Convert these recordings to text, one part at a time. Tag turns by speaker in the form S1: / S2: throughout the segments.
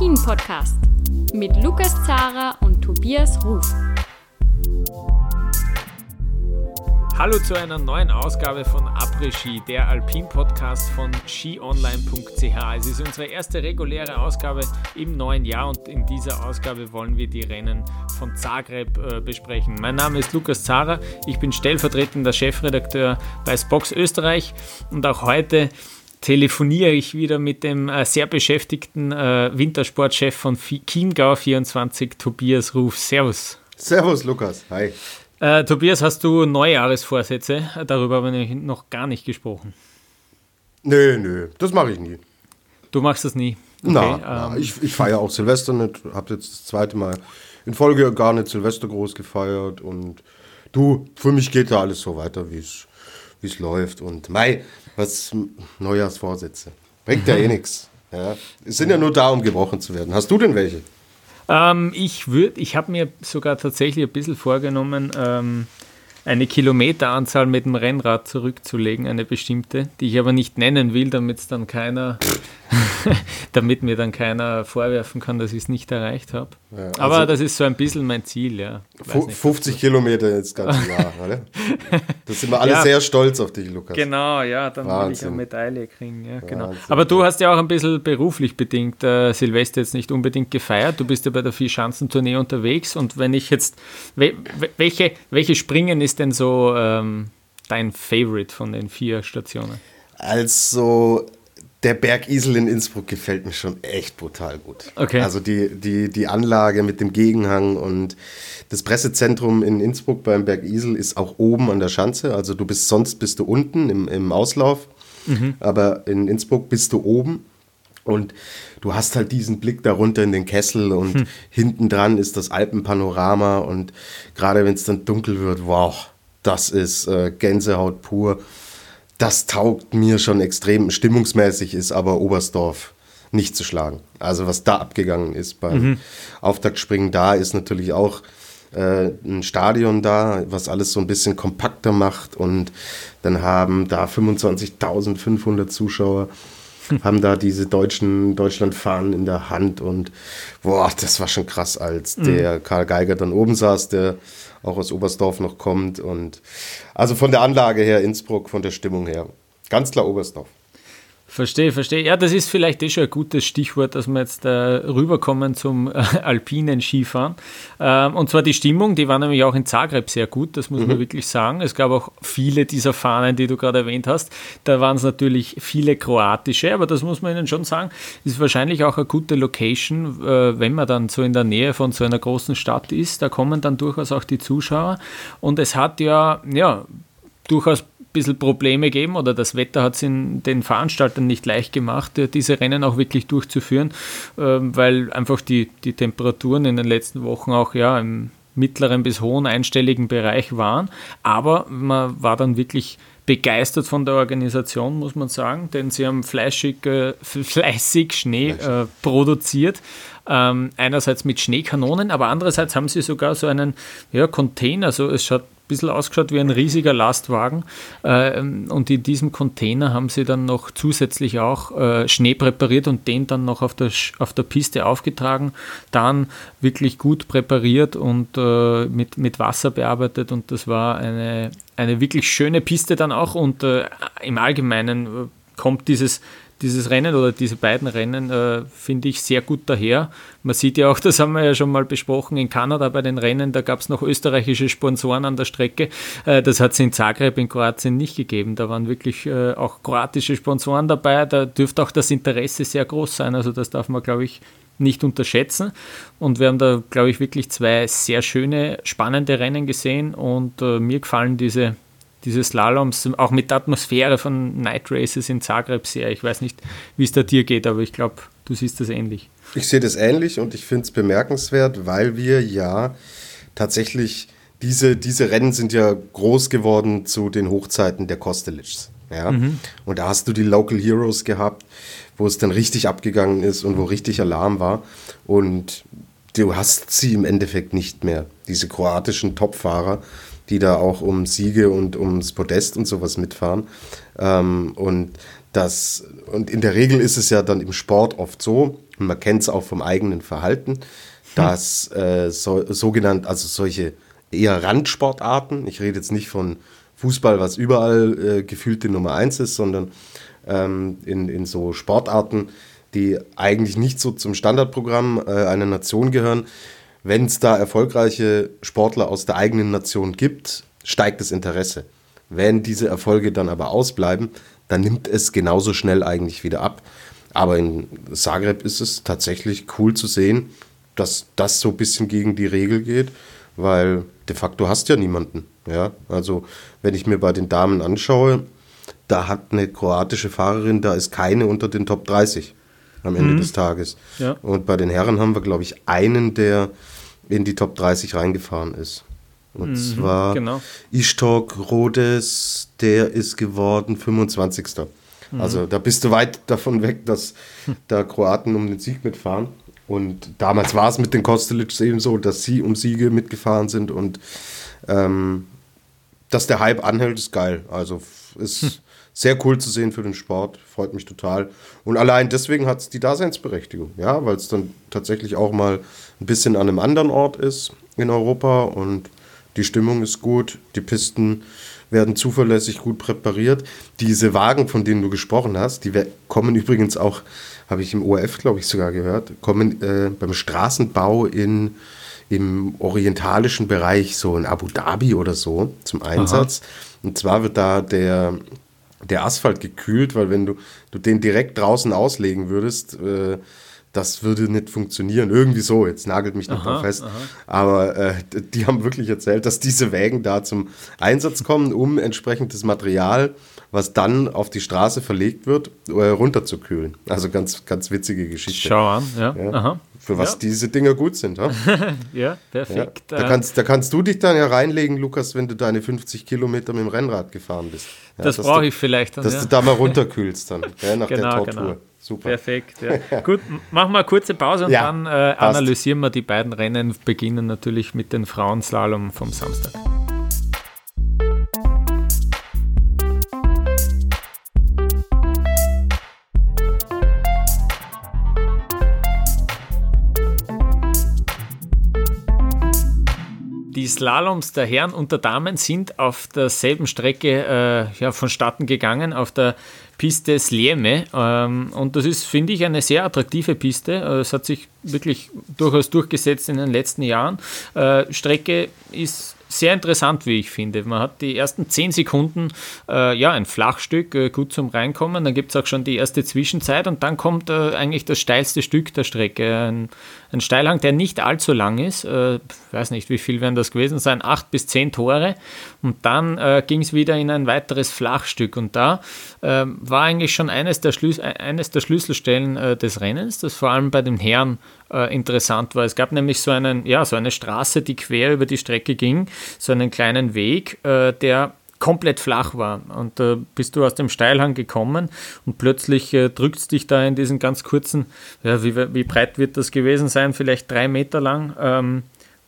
S1: Après-Ski, der Alpin-Podcast mit Lukas Zara und Tobias Ruf.
S2: Hallo zu einer neuen Ausgabe von Après-Ski, der Alpin-Podcast von skionline.ch. Es ist unsere erste reguläre Ausgabe im neuen Jahr und in dieser Ausgabe wollen wir die Rennen von Zagreb äh, besprechen. Mein Name ist Lukas Zara, ich bin stellvertretender Chefredakteur bei Spox Österreich und auch heute telefoniere ich wieder mit dem äh, sehr beschäftigten äh, Wintersportchef von Chiemgau 24, Tobias Ruf. Servus.
S3: Servus, Lukas. Hi.
S2: Äh, Tobias, hast du Neujahresvorsätze? Darüber haben wir noch gar nicht gesprochen.
S3: Nö, nö, das mache ich nie.
S2: Du machst das nie?
S3: Okay, na, ähm, na, ich, ich feiere auch Silvester nicht. Habe jetzt das zweite Mal in Folge gar nicht Silvester groß gefeiert. Und du, für mich geht da alles so weiter, wie es läuft. Und Mai, was Neujahrsvorsätze. Bringt ja eh nichts. Ja. Es sind ja nur da, um gebrochen zu werden. Hast du denn welche?
S2: Ähm, ich würde, ich habe mir sogar tatsächlich ein bisschen vorgenommen, ähm, eine Kilometeranzahl mit dem Rennrad zurückzulegen, eine bestimmte, die ich aber nicht nennen will, damit es dann keiner damit mir dann keiner vorwerfen kann, dass ich es nicht erreicht habe. Ja, also Aber das ist so ein bisschen mein Ziel, ja.
S3: 50 Kilometer ins ganze Jahr, oder? Da sind wir alle ja, sehr stolz auf dich, Lukas.
S2: Genau, ja, dann Wahnsinn. will ich eine Medaille kriegen. Ja, genau. Aber du hast ja auch ein bisschen beruflich bedingt äh, Silvester jetzt nicht unbedingt gefeiert. Du bist ja bei der Vier-Schanzentournee unterwegs und wenn ich jetzt, welche, welche Springen ist denn so ähm, dein Favorite von den vier Stationen?
S3: Also der Bergisel in Innsbruck gefällt mir schon echt brutal gut. Okay. Also die, die, die Anlage mit dem Gegenhang und das Pressezentrum in Innsbruck beim Bergisel ist auch oben an der Schanze. Also du bist sonst bist du unten im, im Auslauf, mhm. aber in Innsbruck bist du oben. Und du hast halt diesen Blick darunter in den Kessel und hm. hinten dran ist das Alpenpanorama und gerade wenn es dann dunkel wird, wow, das ist äh, Gänsehaut pur das taugt mir schon extrem. Stimmungsmäßig ist aber Oberstdorf nicht zu schlagen. Also was da abgegangen ist beim mhm. Auftaktspringen, da ist natürlich auch äh, ein Stadion da, was alles so ein bisschen kompakter macht und dann haben da 25.500 Zuschauer haben da diese deutschen Deutschlandfahnen in der Hand und boah, das war schon krass, als mhm. der Karl Geiger dann oben saß, der auch aus Oberstdorf noch kommt. Und also von der Anlage her Innsbruck, von der Stimmung her, ganz klar Oberstdorf.
S2: Verstehe, verstehe. Ja, das ist vielleicht eh schon ein gutes Stichwort, dass wir jetzt äh, rüberkommen zum äh, alpinen Skifahren. Ähm, und zwar die Stimmung, die war nämlich auch in Zagreb sehr gut, das muss mhm. man wirklich sagen. Es gab auch viele dieser Fahnen, die du gerade erwähnt hast. Da waren es natürlich viele kroatische, aber das muss man ihnen schon sagen, ist wahrscheinlich auch eine gute Location, äh, wenn man dann so in der Nähe von so einer großen Stadt ist. Da kommen dann durchaus auch die Zuschauer. Und es hat ja, ja, durchaus bisschen Probleme geben oder das Wetter hat es den Veranstaltern nicht leicht gemacht, äh, diese Rennen auch wirklich durchzuführen, ähm, weil einfach die, die Temperaturen in den letzten Wochen auch ja im mittleren bis hohen einstelligen Bereich waren. Aber man war dann wirklich begeistert von der Organisation, muss man sagen, denn sie haben fleischig, äh, fleißig Schnee äh, produziert. Ähm, einerseits mit Schneekanonen, aber andererseits haben sie sogar so einen ja, Container, so es schaut bisschen ausgeschaut wie ein riesiger Lastwagen. Ähm, und in diesem Container haben sie dann noch zusätzlich auch äh, Schnee präpariert und den dann noch auf der, auf der Piste aufgetragen. Dann wirklich gut präpariert und äh, mit, mit Wasser bearbeitet. Und das war eine, eine wirklich schöne Piste dann auch. Und äh, im Allgemeinen kommt dieses dieses Rennen oder diese beiden Rennen äh, finde ich sehr gut daher. Man sieht ja auch, das haben wir ja schon mal besprochen, in Kanada bei den Rennen, da gab es noch österreichische Sponsoren an der Strecke. Äh, das hat es in Zagreb in Kroatien nicht gegeben. Da waren wirklich äh, auch kroatische Sponsoren dabei. Da dürfte auch das Interesse sehr groß sein. Also das darf man, glaube ich, nicht unterschätzen. Und wir haben da, glaube ich, wirklich zwei sehr schöne, spannende Rennen gesehen. Und äh, mir gefallen diese diese Slaloms, auch mit der Atmosphäre von Night Races in Zagreb sehr. Ich weiß nicht, wie es da dir geht, aber ich glaube, du siehst das ähnlich.
S3: Ich sehe das ähnlich und ich finde es bemerkenswert, weil wir ja tatsächlich diese, diese Rennen sind ja groß geworden zu den Hochzeiten der Kostelics. Ja? Mhm. Und da hast du die Local Heroes gehabt, wo es dann richtig abgegangen ist und wo richtig Alarm war. Und du hast sie im Endeffekt nicht mehr, diese kroatischen Topfahrer die da auch um Siege und ums Podest und sowas mitfahren. Ähm, und das, und in der Regel ist es ja dann im Sport oft so, und man kennt es auch vom eigenen Verhalten, dass äh, so, sogenannt, also solche eher Randsportarten, ich rede jetzt nicht von Fußball, was überall äh, gefühlt die Nummer eins ist, sondern ähm, in, in so Sportarten, die eigentlich nicht so zum Standardprogramm äh, einer Nation gehören. Wenn es da erfolgreiche Sportler aus der eigenen Nation gibt, steigt das Interesse. Wenn diese Erfolge dann aber ausbleiben, dann nimmt es genauso schnell eigentlich wieder ab. Aber in Zagreb ist es tatsächlich cool zu sehen, dass das so ein bisschen gegen die Regel geht, weil de facto hast ja niemanden. Ja, also wenn ich mir bei den Damen anschaue, da hat eine kroatische Fahrerin, da ist keine unter den Top 30 am Ende mhm. des Tages. Ja. Und bei den Herren haben wir, glaube ich, einen, der in die Top 30 reingefahren ist. Und mhm, zwar genau. Ishtok Rhodes, der ist geworden 25. Mhm. Also da bist du weit davon weg, dass da Kroaten um den Sieg mitfahren. Und damals war es mit den Kostelics eben so, dass sie um Siege mitgefahren sind und ähm, dass der Hype anhält, ist geil. Also ist hm. Sehr cool zu sehen für den Sport, freut mich total. Und allein deswegen hat es die Daseinsberechtigung, ja, weil es dann tatsächlich auch mal ein bisschen an einem anderen Ort ist in Europa und die Stimmung ist gut, die Pisten werden zuverlässig gut präpariert. Diese Wagen, von denen du gesprochen hast, die kommen übrigens auch, habe ich im ORF, glaube ich, sogar gehört, kommen äh, beim Straßenbau in, im orientalischen Bereich, so in Abu Dhabi oder so, zum Einsatz. Aha. Und zwar wird da der, der Asphalt gekühlt, weil wenn du, du den direkt draußen auslegen würdest, äh, das würde nicht funktionieren. Irgendwie so, jetzt nagelt mich nicht da fest. Aha. Aber äh, die haben wirklich erzählt, dass diese Wägen da zum Einsatz kommen, um entsprechendes Material, was dann auf die Straße verlegt wird, äh, runterzukühlen. Also ganz, ganz witzige Geschichte.
S2: Schau an, ja. ja.
S3: Für was ja. diese Dinger gut sind. Ja,
S2: ja perfekt.
S3: Da, kannst, da kannst du dich dann ja reinlegen, Lukas, wenn du deine 50 Kilometer mit dem Rennrad gefahren bist.
S2: das brauche ich vielleicht
S3: dann. Dass du da mal runterkühlst dann, nach genau, der Tortur. Genau.
S2: Super. Perfekt. Ja. Gut, machen wir eine kurze Pause und ja, dann äh, analysieren wir die beiden Rennen. Beginnen natürlich mit den Frauenslalom vom Samstag. Slaloms der Herren und der Damen sind auf derselben Strecke äh, ja, vonstatten gegangen, auf der Piste Slieme. Ähm, und das ist, finde ich, eine sehr attraktive Piste. Äh, es hat sich wirklich durchaus durchgesetzt in den letzten Jahren. Äh, Strecke ist sehr interessant, wie ich finde. Man hat die ersten zehn Sekunden, äh, ja, ein Flachstück, äh, gut zum Reinkommen. Dann gibt es auch schon die erste Zwischenzeit und dann kommt äh, eigentlich das steilste Stück der Strecke. Ein, ein Steilhang, der nicht allzu lang ist. Äh, weiß nicht, wie viel werden das gewesen sein, acht bis zehn Tore. Und dann äh, ging es wieder in ein weiteres Flachstück. Und da äh, war eigentlich schon eines der, Schlüs eines der Schlüsselstellen äh, des Rennens, das vor allem bei den Herren äh, interessant war. Es gab nämlich so, einen, ja, so eine Straße, die quer über die Strecke ging, so einen kleinen Weg, äh, der komplett flach war. Und da äh, bist du aus dem Steilhang gekommen und plötzlich äh, drückt es dich da in diesen ganz kurzen, ja, wie, wie, breit wird das gewesen sein, vielleicht drei Meter lang, ähm,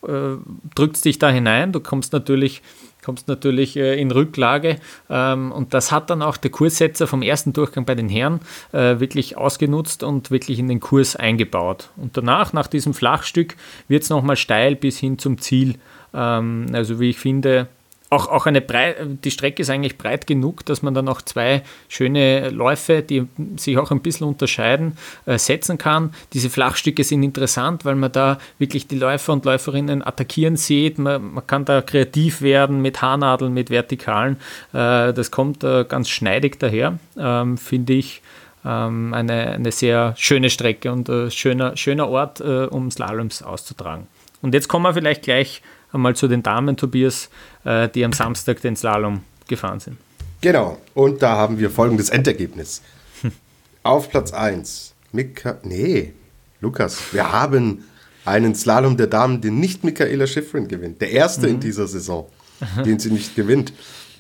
S2: äh, drückt es dich da hinein. Du kommst natürlich kommst natürlich äh, in Rücklage ähm, und das hat dann auch der Kurssetzer vom ersten Durchgang bei den Herren äh, wirklich ausgenutzt und wirklich in den Kurs eingebaut. Und danach, nach diesem Flachstück, wird es nochmal steil bis hin zum Ziel. Ähm, also wie ich finde, auch, auch eine breit, die Strecke ist eigentlich breit genug, dass man dann auch zwei schöne Läufe, die sich auch ein bisschen unterscheiden, äh, setzen kann. Diese Flachstücke sind interessant, weil man da wirklich die Läufer und Läuferinnen attackieren sieht. Man, man kann da kreativ werden mit Haarnadeln, mit Vertikalen. Äh, das kommt äh, ganz schneidig daher, ähm, finde ich. Ähm, eine, eine sehr schöne Strecke und schöner, schöner Ort, um Slaloms auszutragen. Und jetzt kommen wir vielleicht gleich einmal zu den Damen, Tobias, äh, die am Samstag den Slalom gefahren sind.
S3: Genau, und da haben wir folgendes Endergebnis. Hm. Auf Platz 1, Mika, nee, Lukas, wir haben einen Slalom der Damen, den nicht Michaela Schifrin gewinnt. Der erste mhm. in dieser Saison, den sie nicht gewinnt.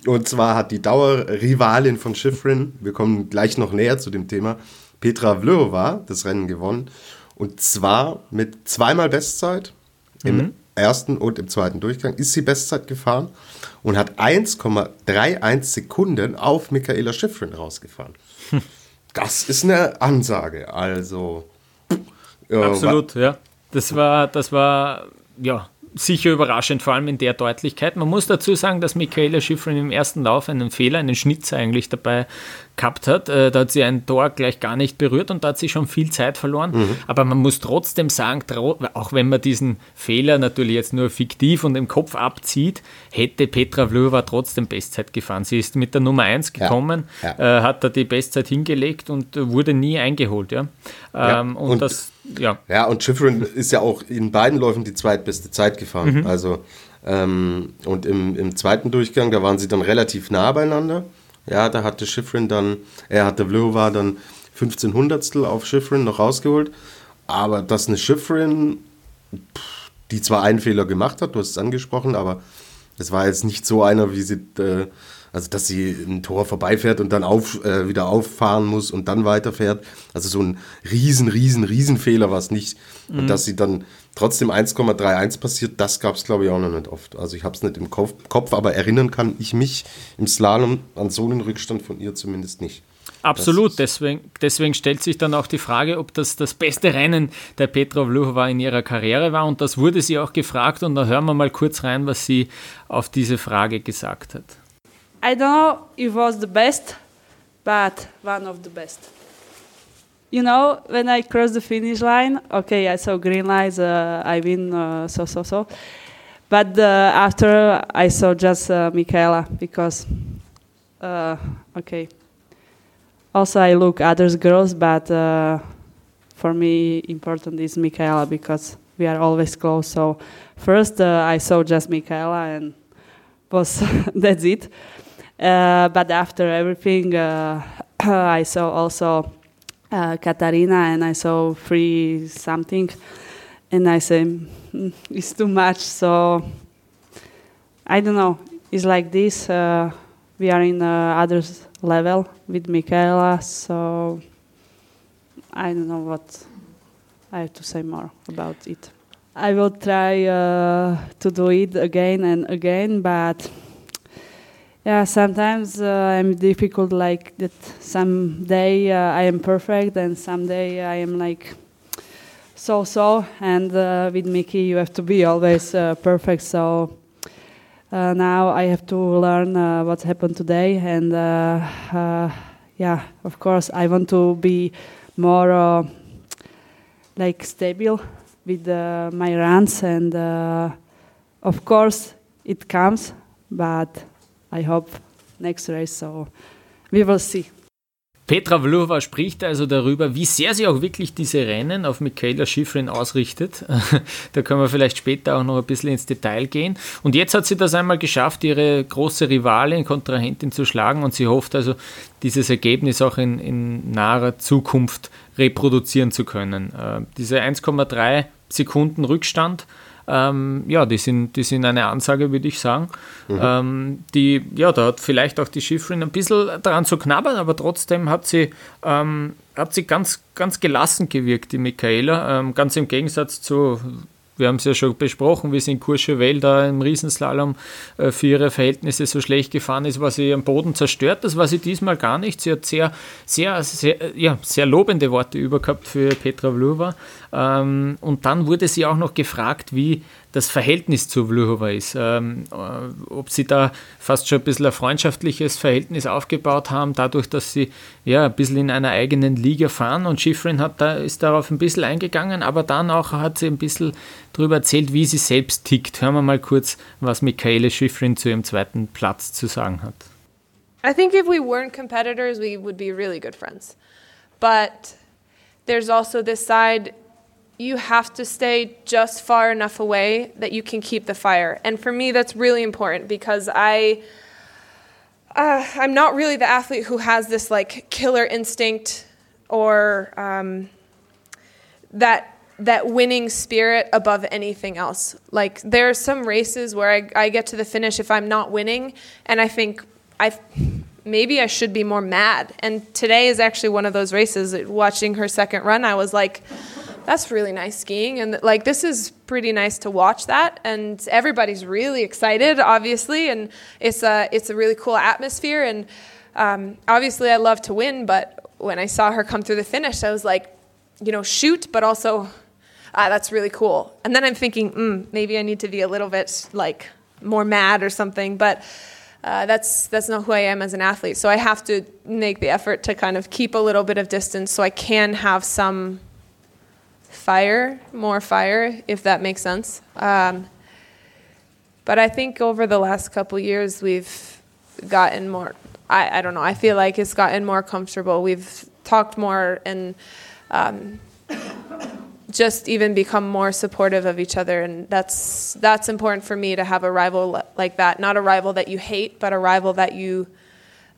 S3: Und zwar hat die Dauerrivalin von Schifrin, wir kommen gleich noch näher zu dem Thema, Petra Vlhova das Rennen gewonnen. Und zwar mit zweimal Bestzeit im ersten und im zweiten Durchgang ist sie Bestzeit gefahren und hat 1,31 Sekunden auf Michaela Schifrin rausgefahren. Hm. Das ist eine Ansage. Also.
S2: Äh, Absolut, ja. Das war, das war, ja, sicher überraschend, vor allem in der Deutlichkeit. Man muss dazu sagen, dass Michaela Schifrin im ersten Lauf einen Fehler, einen Schnitzer eigentlich dabei gehabt hat. Äh, da hat sie ein Tor gleich gar nicht berührt und da hat sie schon viel Zeit verloren. Mhm. Aber man muss trotzdem sagen, auch wenn man diesen Fehler natürlich jetzt nur fiktiv und im Kopf abzieht, hätte Petra Vlhova trotzdem Bestzeit gefahren. Sie ist mit der Nummer 1 gekommen, ja, ja. Äh, hat da die Bestzeit hingelegt und wurde nie eingeholt. Ja?
S3: ja ähm, und, und, das, ja. Ja, und Schifrin ist ja auch in beiden Läufen die zweitbeste Zeit gefahren. Mhm. Also ähm, und im, im zweiten Durchgang, da waren sie dann relativ nah beieinander. Ja, da hatte Schifrin dann, er hatte Vlhova dann 15 Hundertstel auf Schifrin noch rausgeholt. Aber dass eine Schifrin, die zwar einen Fehler gemacht hat, du hast es angesprochen, aber es war jetzt nicht so einer, wie sie, äh, also dass sie ein Tor vorbeifährt und dann auf, äh, wieder auffahren muss und dann weiterfährt. Also so ein riesen, riesen, riesen Fehler war es nicht. Mhm. Und dass sie dann trotzdem 1,31 passiert, das gab es glaube ich auch noch nicht oft. Also ich habe es nicht im Kopf, Kopf, aber erinnern kann ich mich im Slalom an so einen Rückstand von ihr zumindest nicht.
S2: Absolut, deswegen, deswegen stellt sich dann auch die Frage, ob das das beste Rennen der Petra Vlhova in ihrer Karriere war und das wurde sie auch gefragt und da hören wir mal kurz rein, was sie auf diese Frage gesagt hat.
S4: I don't know if it was the best, but one of the best. You know, when I crossed the finish line, okay, I saw green lights, uh, I win, uh, so, so, so. But uh, after I saw just uh, Michaela because, uh, okay, also, I look others girls, but uh, for me, important is Michaela because we are always close. So first, I saw just Michaela, and was that's it. Uh, but after everything, uh, I saw also uh, Katarina, and I saw free something, and I say mm, it's too much. So I don't know. It's like this. We are in others level with Michaela, so I don't know what I have to say more about it. I will try uh, to do it again and again, but yeah, sometimes uh, I'm difficult like that. Some day uh, I am perfect, and some day I am like so so. And uh, with Mickey, you have to be always uh, perfect. So uh, now I have to learn uh, what happened today, and yeah, of course, I want to be more like stable with my runs, and of course, it comes, but I hope next race, so we will see.
S2: Petra Vlhova spricht also darüber, wie sehr sie auch wirklich diese Rennen auf Michaela Schifrin ausrichtet. da können wir vielleicht später auch noch ein bisschen ins Detail gehen. Und jetzt hat sie das einmal geschafft, ihre große Rivalin, Kontrahentin zu schlagen und sie hofft also, dieses Ergebnis auch in, in naher Zukunft reproduzieren zu können. Äh, diese 1,3 Sekunden Rückstand ähm, ja, die sind, die sind eine Ansage, würde ich sagen. Mhm. Ähm, die, ja, da hat vielleicht auch die Schifferin ein bisschen daran zu knabbern, aber trotzdem hat sie, ähm, hat sie ganz, ganz gelassen gewirkt, die Michaela. Ähm, ganz im Gegensatz zu wir haben es ja schon besprochen, wie sie in Courchevel da im Riesenslalom äh, für ihre Verhältnisse so schlecht gefahren ist, war sie am Boden zerstört. Das war sie diesmal gar nicht. Sie hat sehr, sehr, sehr, ja, sehr lobende Worte übergehabt für Petra Vlhova. Ähm, und dann wurde sie auch noch gefragt, wie das Verhältnis zu Vlhova ist. Ähm, äh, ob sie da fast schon ein bisschen ein freundschaftliches Verhältnis aufgebaut haben, dadurch, dass sie ja ein bisschen in einer eigenen Liga fahren. Und Schifrin hat da, ist darauf ein bisschen eingegangen, aber dann auch hat sie ein bisschen darüber erzählt, wie sie selbst tickt. Hören wir mal kurz, was Michaele Schifrin zu ihrem zweiten Platz zu sagen hat.
S5: I think if we weren't competitors, we would be really good friends. But there's also this side you have to stay just far enough away that you can keep the fire. And for me, that's really important because I. Uh, I'm not really the athlete who has this like killer instinct or um, that that winning spirit above anything else. Like there are some races where I, I get to the finish if I'm not winning, and I think I maybe I should be more mad. And today is actually one of those races. Watching her second run, I was like, that's really nice skiing and like this is pretty nice to watch that and everybody's really excited obviously and it's a it's a really cool atmosphere and um, obviously i love to win but when i saw her come through the finish i was like you know shoot but also ah, that's really cool and then i'm thinking mm, maybe i need to be a little bit like more mad or something but uh, that's that's not who I am as an athlete. So I have to make the effort to kind of keep a little bit of distance so I can have some fire, more fire, if that makes sense. Um, but I think over the last couple years, we've gotten more. I, I don't know. I feel like it's gotten more comfortable. We've talked more and um, just even become more supportive of each other, and that's that's important for me to have a rival like that. Not a rival that you hate, but a rival that you.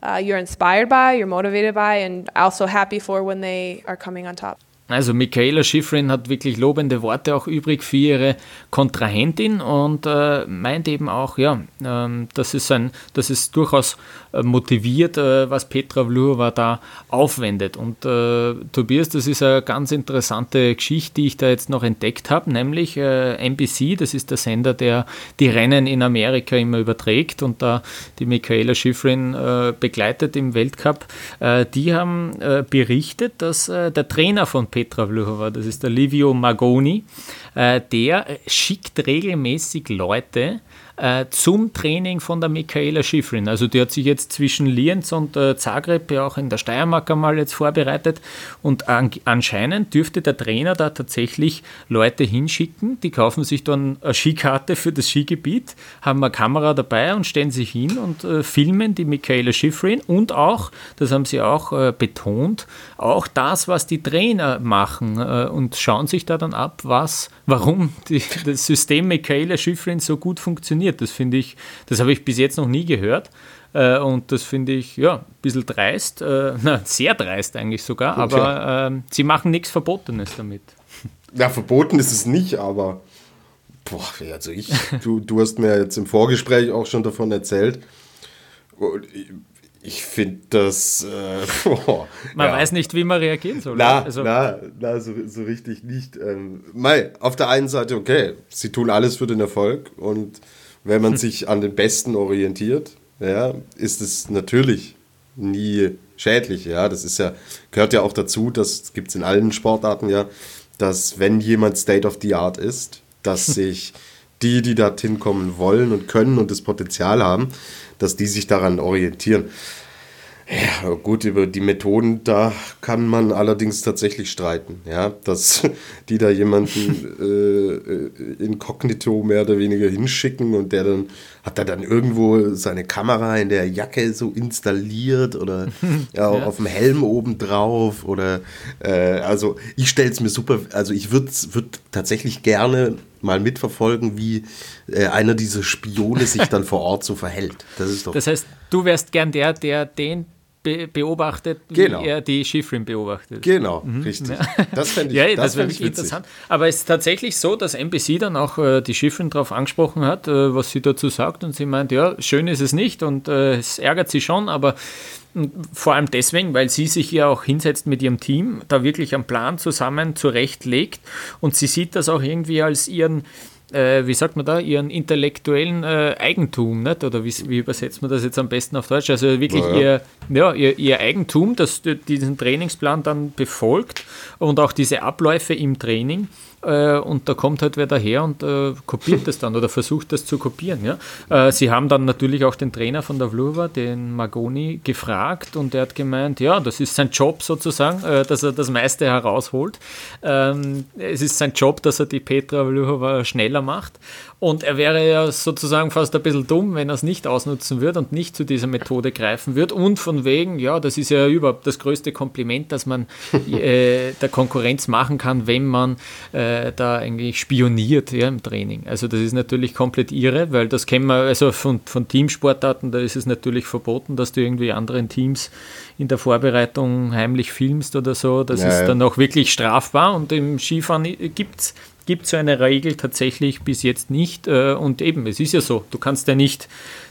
S5: Uh, you're inspired by, you're motivated by, and also happy for when they are coming on top.
S2: Also Michaela Schifrin hat wirklich lobende Worte auch übrig für ihre Kontrahentin und äh, meint eben auch, ja, ähm, dass, es ein, dass es durchaus äh, motiviert, äh, was Petra Vlhova da aufwendet. Und äh, Tobias, das ist eine ganz interessante Geschichte, die ich da jetzt noch entdeckt habe, nämlich äh, NBC, das ist der Sender, der die Rennen in Amerika immer überträgt und da die Michaela Schifrin äh, begleitet im Weltcup. die haben berichtet, dass der Trainer von Petra Vlhova, das ist der Livio Magoni, äh, der schickt regelmäßig Leute äh, zum Training von der Michaela Schifrin. Also die hat sich jetzt zwischen Lienz und äh, Zagreb ja auch in der Steiermark einmal jetzt vorbereitet. Und an, anscheinend dürfte der Trainer da tatsächlich Leute hinschicken, die kaufen sich dann eine Skikarte für das Skigebiet, haben eine Kamera dabei und stellen sich hin und äh, filmen die Michaela Schifrin. Und auch, das haben sie auch äh, betont, auch das, was die Trainer machen äh, und schauen sich da dann ab, was, warum die, das System Michaela Schifrin so gut funktioniert funktioniert. Das finde ich, das habe ich bis jetzt noch nie gehört. Äh, und das finde ich, ja, ein bisschen dreist, äh, na, sehr dreist eigentlich sogar, aber äh, sie machen nichts Verbotenes damit.
S3: Ja, verboten ist es nicht, aber boah, also ich, du, du hast mir jetzt im Vorgespräch auch schon davon erzählt. Ich finde das. Äh,
S2: boah, man ja. weiß nicht, wie man reagieren soll.
S3: Na, also. na, na so, so richtig nicht. Ähm, Mai, auf der einen Seite, okay, sie tun alles für den Erfolg und wenn man sich an den Besten orientiert, ja, ist es natürlich nie schädlich. Ja, das ist ja, gehört ja auch dazu, das gibt es in allen Sportarten ja, dass wenn jemand State of the Art ist, dass sich die, die dorthin kommen wollen und können und das Potenzial haben, dass die sich daran orientieren. Ja, gut, über die Methoden, da kann man allerdings tatsächlich streiten, ja, dass die da jemanden äh, inkognito mehr oder weniger hinschicken und der dann, hat er dann irgendwo seine Kamera in der Jacke so installiert oder ja, ja. auf dem Helm oben drauf oder, äh, also ich stelle es mir super, also ich würde würd tatsächlich gerne mal mitverfolgen, wie äh, einer dieser Spione sich dann vor Ort so verhält.
S2: Das ist doch. Das heißt, du wärst gern der, der den be beobachtet,
S3: genau.
S2: wie er die Schifrin beobachtet.
S3: Genau, mhm. richtig.
S2: Das fände ich, ja, das, das wirklich interessant. Aber es ist tatsächlich so, dass NBC dann auch äh, die Schifrin darauf angesprochen hat, äh, was sie dazu sagt. Und sie meint, ja, schön ist es nicht und äh, es ärgert sie schon, aber vor allem deswegen, weil sie sich ja auch hinsetzt mit ihrem Team, da wirklich einen Plan zusammen zurechtlegt und sie sieht das auch irgendwie als ihren äh, wie sagt man da, ihren intellektuellen äh, Eigentum, nicht? oder wie, wie, übersetzt man das jetzt am besten auf Deutsch? Also wirklich ja. Ihr, ja, ihr, ihr, Eigentum, das diesen Trainingsplan dann befolgt und auch diese Abläufe im Training äh, und da kommt halt wer daher und äh, kopiert das dann oder versucht das zu kopieren. Ja? Äh, sie haben dann natürlich auch den Trainer von der Vluva, den Magoni, gefragt und er hat gemeint, ja, das ist sein Job sozusagen, äh, dass er das meiste herausholt. Ähm, es ist sein Job, dass er die Petra Vluhova schneller macht und er wäre ja sozusagen fast ein bisschen dumm, wenn er es nicht ausnutzen würde und nicht zu dieser Methode greifen würde. Und von wegen, ja, das ist ja überhaupt das größte Kompliment, das man äh, der Konkurrenz machen kann, wenn man äh, da eigentlich spioniert ja, im Training. Also das ist natürlich komplett irre, weil das kennen wir, also von, von Teamsportarten, da ist es natürlich verboten, dass du irgendwie anderen Teams in der Vorbereitung heimlich filmst oder so. Das ja, ist dann auch wirklich strafbar und im Skifahren gibt es gibt so eine Regel tatsächlich bis jetzt nicht. Äh, und eben, es ist ja so, du kannst ja nicht,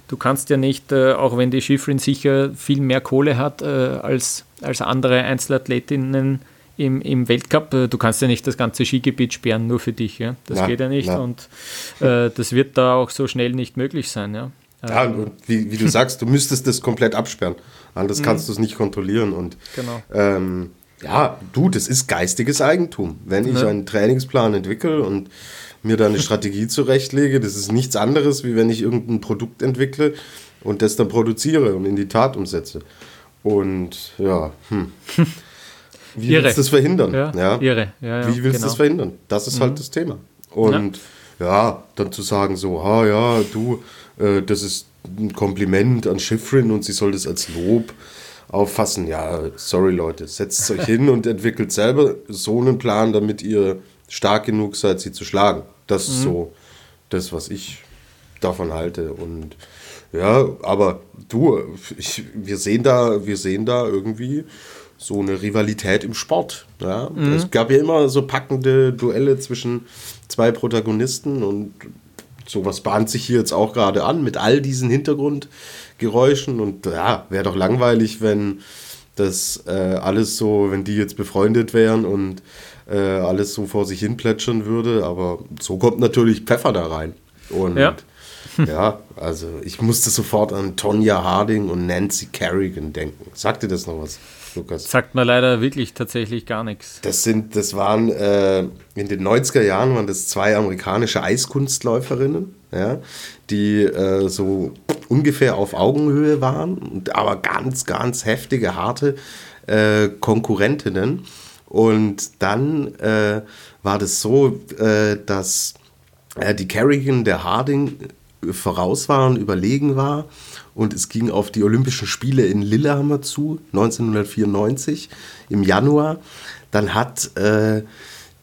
S2: du kannst ja nicht, äh, auch wenn die Schifrin sicher viel mehr Kohle hat äh, als, als andere Einzelathletinnen im, im Weltcup. Äh, du kannst ja nicht das ganze Skigebiet sperren, nur für dich. Ja? Das na, geht ja nicht na. und äh, das wird da auch so schnell nicht möglich sein. Ja,
S3: ja und wie, wie du sagst, du müsstest das komplett absperren. Anders mhm. kannst du es nicht kontrollieren. Und genau. ähm, ja, du, das ist geistiges Eigentum. Wenn ich ne? einen Trainingsplan entwickle und mir da eine Strategie zurechtlege, das ist nichts anderes, wie wenn ich irgendein Produkt entwickle und das dann produziere und in die Tat umsetze. Und ja, hm. Wie irre. willst du das verhindern? Ja, ja. Irre. Ja, ja, Wie willst du genau. das verhindern? Das ist halt mhm. halt das Thema. Und ja. dann zu sagen so, ah ja, du, äh, das ist ein Kompliment an Schifrin und sie soll das als Lob auffassen. Ja, sorry Leute, setzt euch hin und entwickelt selber so einen Plan, damit ihr stark genug seid, sie zu schlagen. Das mhm. ist so das, was ich davon halte. Und ja, aber du, ich, wir sehen da, wir sehen da irgendwie so eine Rivalität im Sport. Ja? Mhm. Es gab ja immer so packende Duelle zwischen zwei Protagonisten und sowas bahnt sich hier jetzt auch gerade an mit all diesen Hintergrundgeräuschen und ja, wäre doch langweilig, wenn das äh, alles so, wenn die jetzt befreundet wären und äh, alles so vor sich hin plätschern würde, aber so kommt natürlich Pfeffer da rein. Und ja. ja, also ich musste sofort an Tonya Harding und Nancy Kerrigan denken. Sagt dir das noch was?
S2: Lukas? Sagt mir leider wirklich tatsächlich gar nichts.
S3: Das sind, das waren äh, in den 90er Jahren waren das zwei amerikanische Eiskunstläuferinnen, ja, die äh, so ungefähr auf Augenhöhe waren, aber ganz, ganz heftige, harte äh, Konkurrentinnen. Und dann äh, war das so, äh, dass äh, die Kerrigan der Harding voraus war und überlegen war und es ging auf die Olympischen Spiele in Lillehammer zu, 1994 im Januar. Dann hat äh,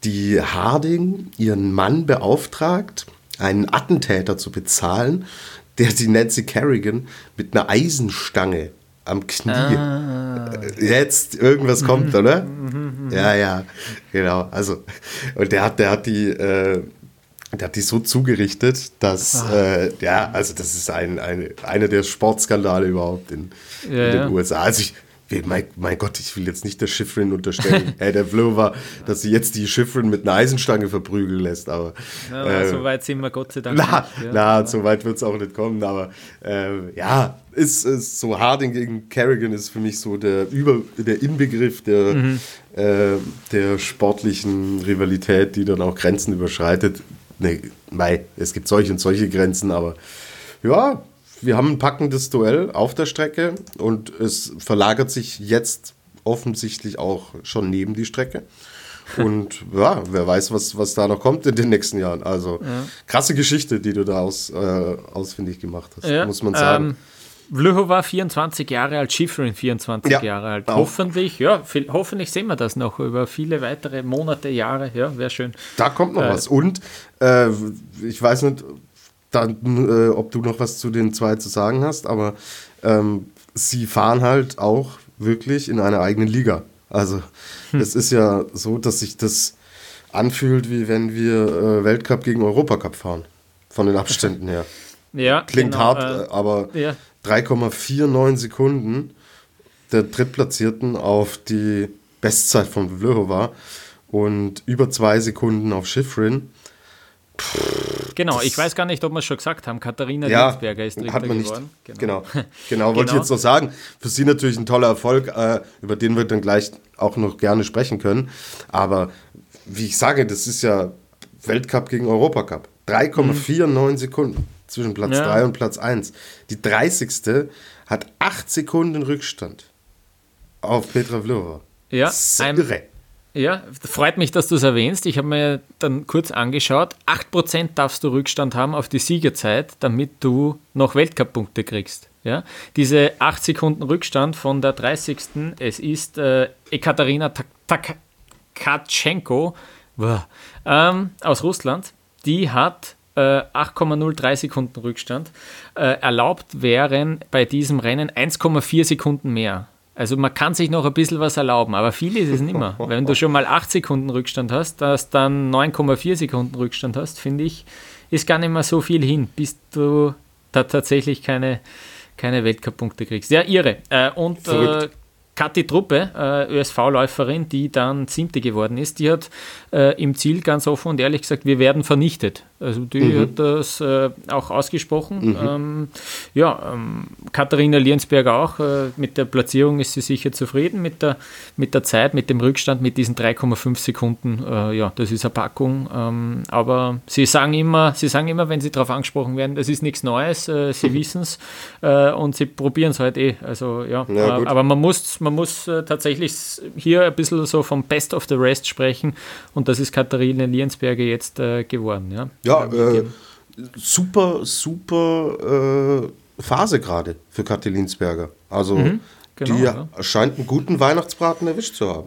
S3: die Harding ihren Mann beauftragt, einen Attentäter zu bezahlen, der die Nancy Kerrigan mit einer Eisenstange am Knie. Ah. Jetzt irgendwas kommt, oder? ja, ja, genau. Also, und der hat, der hat die, äh, der hat die so zugerichtet, dass, ah. äh, ja, also das ist ein, ein, einer der Sportskandale überhaupt in, ja, in den ja. USA. Also ich, mein, mein, Gott, ich will jetzt nicht der Schifrin unterstellen, hey, der Flow war, dass sie jetzt die Schifrin mit einer Eisenstange verprügeln lässt, aber.
S2: Ja, äh, so weit sind wir Gott sei Dank.
S3: Na, nicht, ja. na so weit wird es auch nicht kommen, aber äh, ja, ist, ist so Harding gegen Kerrigan ist für mich so der, Über, der Inbegriff der, mhm. äh, der sportlichen Rivalität, die dann auch Grenzen überschreitet ne, mei, es gibt solche und solche Grenzen, aber ja, wir haben ein packendes Duell auf der Strecke und es verlagert sich jetzt offensichtlich auch schon neben die Strecke. Und ja, wer weiß, was, was da noch kommt in den nächsten Jahren. Also ja. krasse Geschichte, die du da aus, äh, ausfindig gemacht hast, ja, muss man sagen. Ähm,
S2: Vlhova war 24 Jahre alt, Schifrin 24 ja, Jahre alt. Auch. Hoffentlich, ja, viel, hoffentlich sehen wir das noch über viele weitere Monate, Jahre. Ja, wäre schön.
S3: Da kommt noch äh, was. Und äh, ich weiß nicht, dann, äh, ob du noch was zu den zwei zu sagen hast, aber ähm, sie fahren halt auch wirklich in einer eigenen Liga. Also hm. es ist ja so, dass sich das anfühlt, wie wenn wir äh, Weltcup gegen Europacup fahren. Von den Abständen her.
S2: Ja,
S3: Klingt genau, hart, äh, aber ja. 3,49 Sekunden der Drittplatzierten auf die Bestzeit von Vlhova und über zwei Sekunden auf Schifrin.
S2: Genau, ich weiß gar nicht, ob wir es schon gesagt haben. Katharina ja, Dinsberger ist Dritter
S3: hat man geworden. Nicht. Genau, genau, genau wollte genau. ich jetzt noch sagen. Für sie natürlich ein toller Erfolg, äh, über den wir dann gleich auch noch gerne sprechen können. Aber wie ich sage, das ist ja Weltcup gegen Europacup. 3,49 mhm. Sekunden zwischen Platz 3 ja. und Platz 1. Die 30. hat 8 Sekunden Rückstand auf Petra Vlhova.
S2: Ja. Ja, freut mich, dass du es erwähnst. Ich habe mir dann kurz angeschaut. 8% darfst du Rückstand haben auf die Siegerzeit, damit du noch Weltcup-Punkte kriegst. Ja? Diese 8 Sekunden Rückstand von der 30. Es ist äh, Ekaterina Tkatschenko ähm, aus Russland. Die hat 8,03 äh, Sekunden Rückstand. Äh, erlaubt wären bei diesem Rennen 1,4 Sekunden mehr. Also man kann sich noch ein bisschen was erlauben, aber viel ist es nicht mehr. Wenn du schon mal 8 Sekunden Rückstand hast, dass dann 9,4 Sekunden Rückstand hast, finde ich, ist gar nicht mehr so viel hin, bis du da tatsächlich keine, keine Weltcup-Punkte kriegst. Ja, irre. Äh, und äh, Kathi Truppe, äh, ÖSV-Läuferin, die dann Siebte geworden ist, die hat äh, im Ziel ganz offen und ehrlich gesagt, wir werden vernichtet. Also die mhm. hat das äh, auch ausgesprochen. Mhm. Ähm, ja, ähm, Katharina Liensberger auch. Äh, mit der Platzierung ist sie sicher zufrieden mit der, mit der Zeit, mit dem Rückstand, mit diesen 3,5 Sekunden. Äh, ja, das ist eine Packung. Ähm, aber sie sagen immer, sie sagen immer, wenn sie darauf angesprochen werden, das ist nichts Neues, äh, sie wissen es äh, und sie probieren es halt eh. Also ja, ja aber man muss, man muss tatsächlich hier ein bisschen so vom Best of the Rest sprechen und das ist Katharina Liensberger jetzt geworden. Ja.
S3: ja äh, super, super äh, Phase gerade für Katholinsberger. Also mhm. Genau, die ja. scheint einen guten Weihnachtsbraten erwischt zu haben.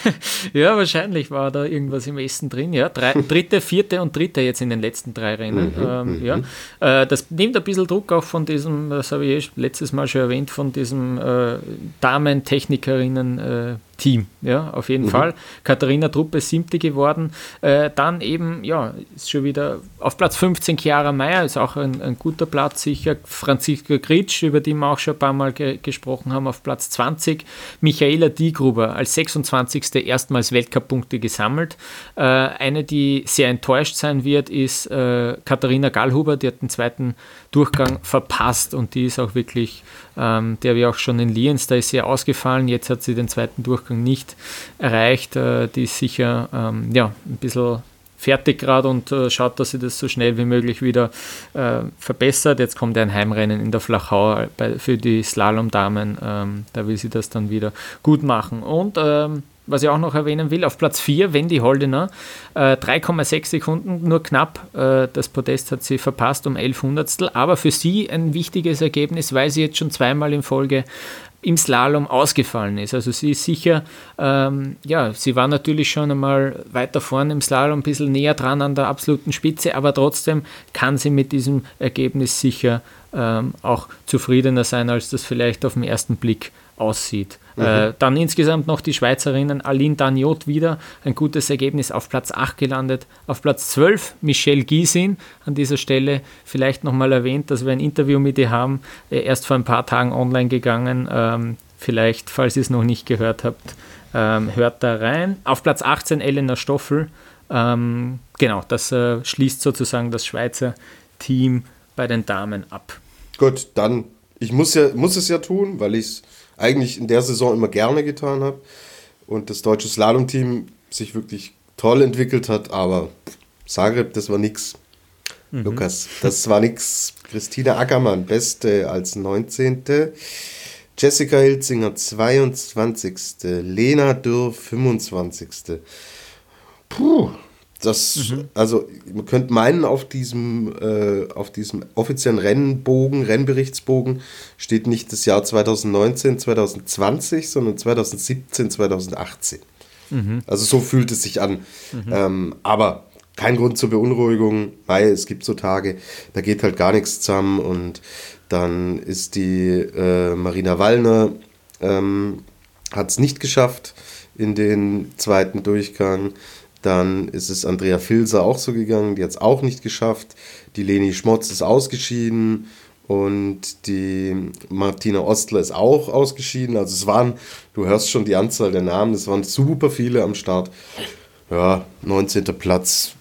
S2: ja, wahrscheinlich war da irgendwas im Essen drin. Ja, Drei, dritte, vierte und dritte jetzt in den letzten drei Rennen. Mhm, ähm, mhm. ja. Äh, das nimmt ein bisschen Druck auch von diesem, das habe ich eh letztes Mal schon erwähnt, von diesem äh, Damen-Technikerinnen. Äh, Team, ja, auf jeden mhm. Fall. Katharina Truppe siebte geworden. Äh, dann eben, ja, ist schon wieder auf Platz 15 Chiara Meyer, ist auch ein, ein guter Platz sicher. Franziska Gritsch, über die wir auch schon ein paar Mal ge gesprochen haben, auf Platz 20. Michaela Diegruber als 26. erstmals Weltcup-Punkte gesammelt. Äh, eine, die sehr enttäuscht sein wird, ist äh, Katharina Gallhuber, die hat den zweiten Durchgang verpasst und die ist auch wirklich, ähm, der wie auch schon in Lienz, da ist sie ausgefallen, jetzt hat sie den zweiten Durchgang nicht erreicht, äh, die ist sicher ähm, ja, ein bisschen fertig gerade und äh, schaut, dass sie das so schnell wie möglich wieder äh, verbessert. Jetzt kommt ein Heimrennen in der Flachau bei, für die Slalomdamen, ähm, da will sie das dann wieder gut machen. Und ähm, was ich auch noch erwähnen will, auf Platz 4 Wendy Holdener, äh, 3,6 Sekunden, nur knapp. Äh, das Podest hat sie verpasst um 11 Hundertstel, aber für sie ein wichtiges Ergebnis, weil sie jetzt schon zweimal in Folge im Slalom ausgefallen ist. Also sie ist sicher, ähm, ja, sie war natürlich schon einmal weiter vorne im Slalom, ein bisschen näher dran an der absoluten Spitze, aber trotzdem kann sie mit diesem Ergebnis sicher ähm, auch zufriedener sein, als das vielleicht auf den ersten Blick aussieht. Mhm. Äh, dann insgesamt noch die Schweizerinnen Aline Daniot wieder, ein gutes Ergebnis auf Platz 8 gelandet. Auf Platz 12 Michelle Giesin an dieser Stelle vielleicht nochmal erwähnt, dass wir ein Interview mit ihr haben, äh, erst vor ein paar Tagen online gegangen. Ähm, vielleicht, falls ihr es noch nicht gehört habt, ähm, hört da rein. Auf Platz 18 Elena Stoffel. Ähm, genau, das äh, schließt sozusagen das Schweizer Team bei den Damen ab.
S3: Gut, dann, ich muss, ja, muss es ja tun, weil ich es eigentlich in der Saison immer gerne getan habe und das deutsche Slalom-Team sich wirklich toll entwickelt hat, aber Zagreb, das war nix. Mhm. Lukas, das war nix. Christina Ackermann, beste als 19. Jessica Hilzinger, 22. Lena Dürr, 25. Puh, das, mhm. also man könnte meinen, auf diesem, äh, auf diesem offiziellen Rennbogen, Rennberichtsbogen steht nicht das Jahr 2019, 2020, sondern 2017, 2018. Mhm. Also so fühlt es sich an. Mhm. Ähm, aber kein Grund zur Beunruhigung, weil es gibt so Tage, da geht halt gar nichts zusammen und dann ist die äh, Marina Wallner, ähm, hat es nicht geschafft in den zweiten Durchgang. Dann ist es Andrea Filser auch so gegangen, die hat es auch nicht geschafft. Die Leni Schmotz ist ausgeschieden und die Martina Ostler ist auch ausgeschieden. Also es waren, du hörst schon die Anzahl der Namen, es waren super viele am Start. Ja, 19. Platz,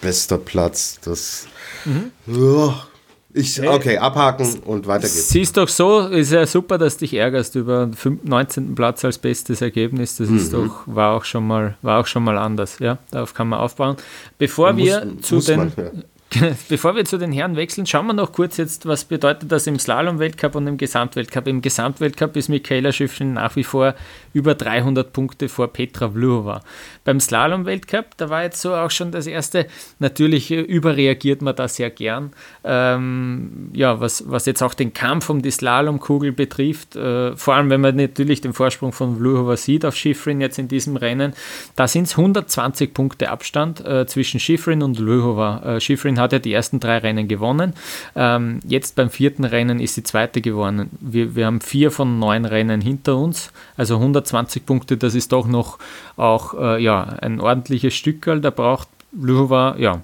S3: bester Platz, das mhm. ja, ich, okay, abhaken und weiter geht's.
S2: Siehst doch so, ist ja super, dass du dich ärgerst über den 19. Platz als bestes Ergebnis. Das ist mhm. doch, war auch schon mal, war auch schon mal anders. Ja, darauf kann man aufbauen. Bevor man wir muss, zu muss den, man, ja. Bevor wir zu den Herren wechseln, schauen wir noch kurz jetzt, was bedeutet das im Slalom-Weltcup und im Gesamtweltcup. Im Gesamtweltcup ist Michaela Schiffrin nach wie vor über 300 Punkte vor Petra Vlhova. Beim Slalom-Weltcup, da war jetzt so auch schon das erste, natürlich überreagiert man da sehr gern. Ähm, ja, was, was jetzt auch den Kampf um die Slalomkugel betrifft, äh, vor allem wenn man natürlich den Vorsprung von Vlhova sieht auf Schiffrin jetzt in diesem Rennen, da sind es 120 Punkte Abstand äh, zwischen Schiffrin und Vlhova. Äh, Schifrin hat ja die ersten drei Rennen gewonnen. Ähm, jetzt beim vierten Rennen ist die zweite gewonnen. Wir, wir haben vier von neun Rennen hinter uns, also 120 Punkte, das ist doch noch auch äh, ja, ein ordentliches Stückerl. Da braucht Luhova ja,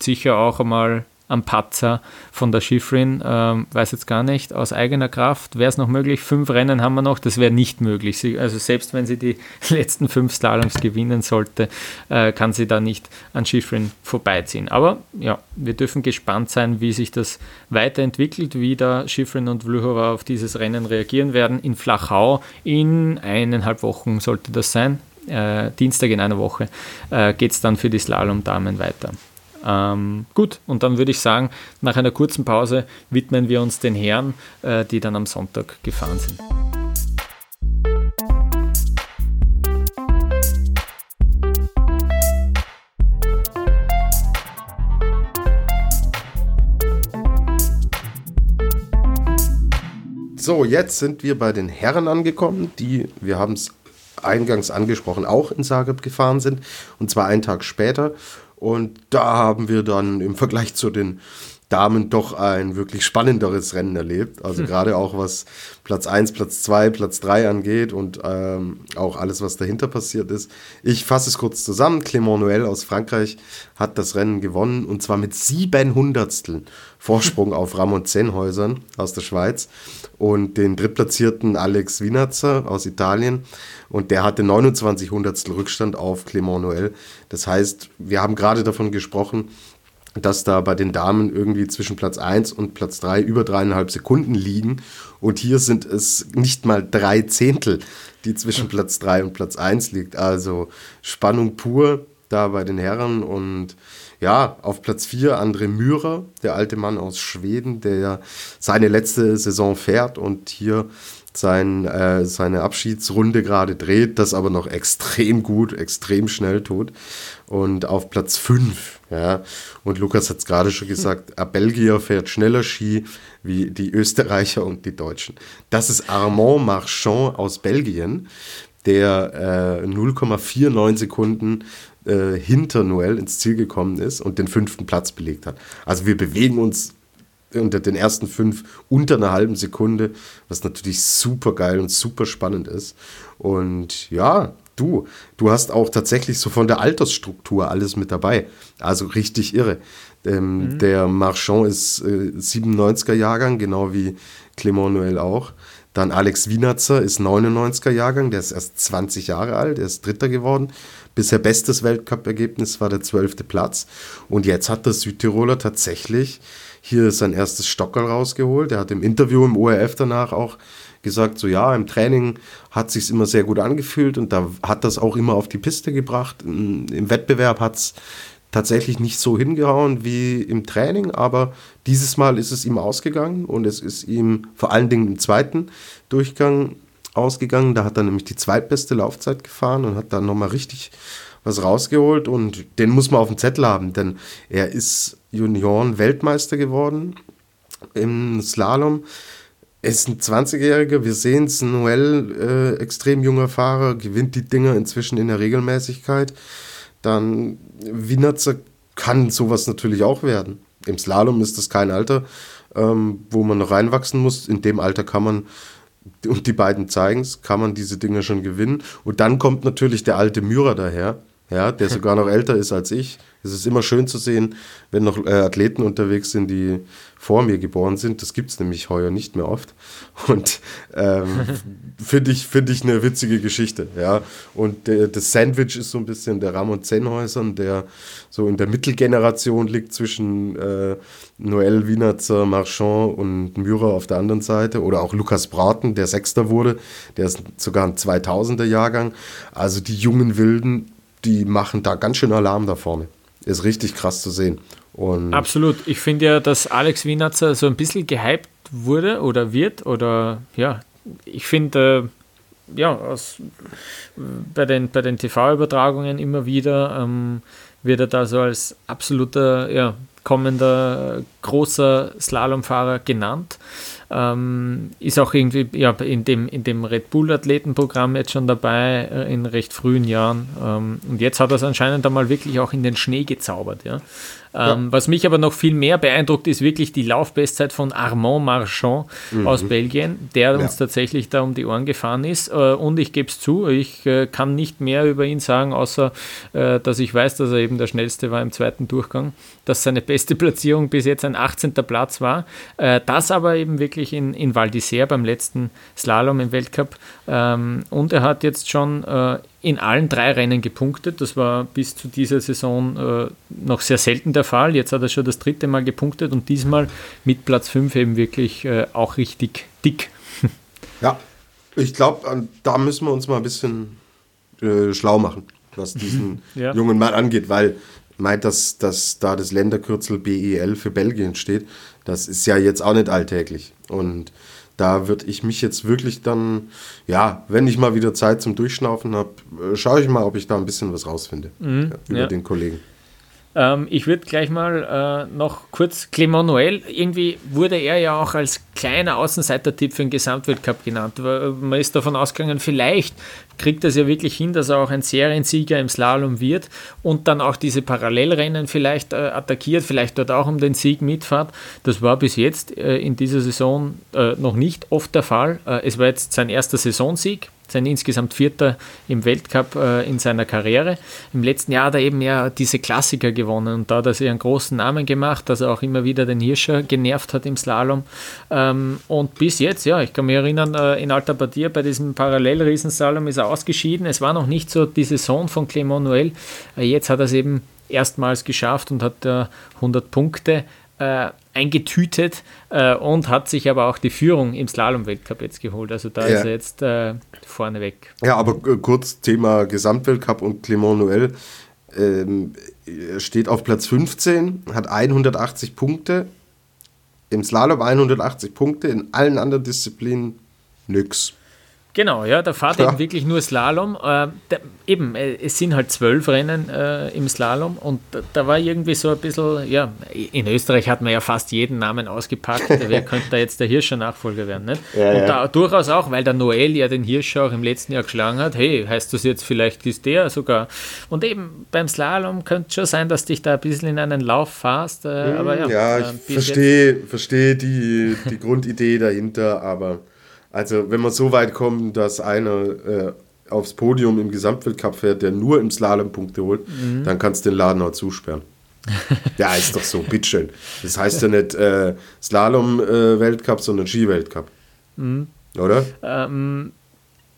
S2: sicher auch einmal am Patzer von der Schifrin. Ähm, weiß jetzt gar nicht, aus eigener Kraft wäre es noch möglich. Fünf Rennen haben wir noch, das wäre nicht möglich. Sie, also selbst wenn sie die letzten fünf Slaloms gewinnen sollte, äh, kann sie da nicht an Schifrin vorbeiziehen. Aber ja, wir dürfen gespannt sein, wie sich das weiterentwickelt, wie da Schifrin und Vlhova auf dieses Rennen reagieren werden. In Flachau in eineinhalb Wochen sollte das sein. Äh, Dienstag in einer Woche äh, geht es dann für die Slalom-Damen weiter. Ähm, gut, und dann würde ich sagen, nach einer kurzen Pause widmen wir uns den Herren, äh, die dann am Sonntag gefahren sind.
S3: So, jetzt sind wir bei den Herren angekommen, die, wir haben es eingangs angesprochen, auch in Zagreb gefahren sind. Und zwar einen Tag später. Und da haben wir dann im Vergleich zu den Damen doch ein wirklich spannenderes Rennen erlebt. Also hm. gerade auch was Platz 1, Platz 2, Platz 3 angeht und ähm, auch alles, was dahinter passiert ist. Ich fasse es kurz zusammen. Clément Noël aus Frankreich hat das Rennen gewonnen und zwar mit sieben Hundertsteln Vorsprung auf Ramon Zenhäusern aus der Schweiz und den drittplatzierten Alex Winatzer aus Italien und der hatte 29 Hundertstel Rückstand auf Clément Noël. Das heißt, wir haben gerade davon gesprochen, dass da bei den Damen irgendwie zwischen Platz 1 und Platz 3 über dreieinhalb Sekunden liegen. Und hier sind es nicht mal drei Zehntel, die zwischen Platz 3 und Platz 1 liegt. Also Spannung pur da bei den Herren. Und ja, auf Platz 4 André Mürer, der alte Mann aus Schweden, der seine letzte Saison fährt und hier sein, äh, seine Abschiedsrunde gerade dreht, das aber noch extrem gut, extrem schnell tut. Und auf Platz 5, ja, und Lukas hat es gerade schon gesagt, ein Belgier fährt schneller Ski wie die Österreicher und die Deutschen. Das ist Armand Marchand aus Belgien, der äh, 0,49 Sekunden äh, hinter Noël ins Ziel gekommen ist und den fünften Platz belegt hat. Also wir bewegen uns unter den ersten fünf unter einer halben Sekunde, was natürlich super geil und super spannend ist. Und ja, du, du hast auch tatsächlich so von der Altersstruktur alles mit dabei. Also richtig irre. Ähm, mhm. Der Marchand ist äh, 97er Jahrgang, genau wie Clément Noël auch. Dann Alex Wienerzer ist 99er Jahrgang, der ist erst 20 Jahre alt, der ist Dritter geworden. Bisher bestes Weltcup-Ergebnis war der zwölfte Platz. Und jetzt hat der Südtiroler tatsächlich hier sein erstes Stockerl rausgeholt. Er hat im Interview im ORF danach auch gesagt, so ja, im Training hat sich immer sehr gut angefühlt und da hat das auch immer auf die Piste gebracht. Im Wettbewerb hat es tatsächlich nicht so hingehauen wie im Training, aber dieses Mal ist es ihm ausgegangen und es ist ihm vor allen Dingen im zweiten Durchgang ausgegangen. Da hat er nämlich die zweitbeste Laufzeit gefahren und hat dann nochmal richtig was rausgeholt und den muss man auf dem Zettel haben, denn er ist Junioren-Weltmeister geworden im Slalom. Er ist ein 20-Jähriger, wir sehen es, Noel, äh, extrem junger Fahrer, gewinnt die Dinger inzwischen in der Regelmäßigkeit. Dann Wienerzer kann sowas natürlich auch werden. Im Slalom ist das kein Alter, ähm, wo man noch reinwachsen muss. In dem Alter kann man, und die beiden zeigen es, kann man diese Dinger schon gewinnen. Und dann kommt natürlich der alte Mürer daher, ja, der sogar noch älter ist als ich. Es ist immer schön zu sehen, wenn noch äh, Athleten unterwegs sind, die vor mir geboren sind. Das gibt es nämlich heuer nicht mehr oft. Und ähm, finde ich, find ich eine witzige Geschichte. Ja. Und der, das Sandwich ist so ein bisschen der Ramon Zenhäusern, der so in der Mittelgeneration liegt zwischen äh, Noël Wienerzer, Marchand und Mürer auf der anderen Seite. Oder auch Lukas Braten, der Sechster wurde. Der ist sogar ein 2000er Jahrgang. Also die jungen Wilden die machen da ganz schön Alarm da vorne. Ist richtig krass zu sehen. Und
S2: Absolut. Ich finde ja, dass Alex Wienatzer so ein bisschen gehypt wurde oder wird oder ja, ich finde äh, ja, aus, bei den, bei den TV-Übertragungen immer wieder ähm, wird er da so als absoluter ja, kommender großer Slalomfahrer genannt. Ähm, ist auch irgendwie ja, in dem, in dem Red Bull-Athletenprogramm jetzt schon dabei äh, in recht frühen Jahren. Ähm, und jetzt hat er es anscheinend einmal wirklich auch in den Schnee gezaubert. Ja? Ja. Ähm, was mich aber noch viel mehr beeindruckt, ist wirklich die Laufbestzeit von Armand Marchand mhm. aus Belgien, der ja. uns tatsächlich da um die Ohren gefahren ist. Äh, und ich gebe es zu, ich äh, kann nicht mehr über ihn sagen, außer äh, dass ich weiß, dass er eben der schnellste war im zweiten Durchgang. Dass seine beste Platzierung bis jetzt ein 18. Platz war. Äh, das aber eben wirklich in, in Val d'Isère beim letzten Slalom im Weltcup. Ähm, und er hat jetzt schon äh, in allen drei Rennen gepunktet. Das war bis zu dieser Saison äh, noch sehr selten der Fall. Jetzt hat er schon das dritte Mal gepunktet und diesmal mit Platz 5 eben wirklich äh, auch richtig dick.
S3: Ja, ich glaube, da müssen wir uns mal ein bisschen äh, schlau machen, was diesen ja. jungen Mann angeht, weil meint, dass, dass da das Länderkürzel BEL für Belgien steht, das ist ja jetzt auch nicht alltäglich. Und da würde ich mich jetzt wirklich dann, ja, wenn ich mal wieder Zeit zum Durchschnaufen habe, äh, schaue ich mal, ob ich da ein bisschen was rausfinde mhm, ja, über ja. den Kollegen.
S2: Ähm, ich würde gleich mal äh, noch kurz Clement Noël, irgendwie wurde er ja auch als kleiner Außenseiter-Tipp für den Gesamtweltcup genannt. Man ist davon ausgegangen, vielleicht kriegt er es ja wirklich hin, dass er auch ein Seriensieger im Slalom wird und dann auch diese Parallelrennen vielleicht äh, attackiert, vielleicht dort auch um den Sieg mitfahrt. Das war bis jetzt äh, in dieser Saison äh, noch nicht oft der Fall. Äh, es war jetzt sein erster Saisonsieg sein insgesamt Vierter im Weltcup äh, in seiner Karriere. Im letzten Jahr hat er eben ja diese Klassiker gewonnen und da hat er sich einen großen Namen gemacht, dass er auch immer wieder den Hirscher genervt hat im Slalom. Ähm, und bis jetzt, ja, ich kann mich erinnern, äh, in Alta Badia bei diesem Parallelriesenslalom ist er ausgeschieden. Es war noch nicht so die Saison von Clement Noël. Äh, jetzt hat er es eben erstmals geschafft und hat 100 Punkte äh, eingetütet äh, und hat sich aber auch die Führung im Slalom-Weltcup jetzt geholt. Also da ja. ist er jetzt äh, vorne weg.
S3: Ja, aber kurz Thema Gesamtweltcup und Clement Noël. Ähm, steht auf Platz 15, hat 180 Punkte. Im Slalom 180 Punkte, in allen anderen Disziplinen nix.
S2: Genau, ja, da fahrt ja. eben wirklich nur Slalom. Äh, der, eben, äh, es sind halt zwölf Rennen äh, im Slalom und da, da, war irgendwie so ein bisschen, ja, in Österreich hat man ja fast jeden Namen ausgepackt. Wer könnte da jetzt der Hirscher Nachfolger werden? Nicht? Ja, und da durchaus auch, weil der Noel ja den Hirscher auch im letzten Jahr geschlagen hat. Hey, heißt das jetzt vielleicht ist der sogar? Und eben beim Slalom könnte es schon sein, dass dich da ein bisschen in einen Lauf fährst. Äh,
S3: aber ja, ja ich verstehe versteh die, die Grundidee dahinter, aber also wenn man so weit kommt, dass einer äh, aufs Podium im Gesamtweltcup fährt, der nur im Slalom Punkte holt, mhm. dann kannst du den Laden auch zusperren. ja, ist doch so, bitteschön. Das heißt ja nicht äh, Slalom-Weltcup, äh, sondern Ski-Weltcup. Mhm. Oder?
S2: Ähm,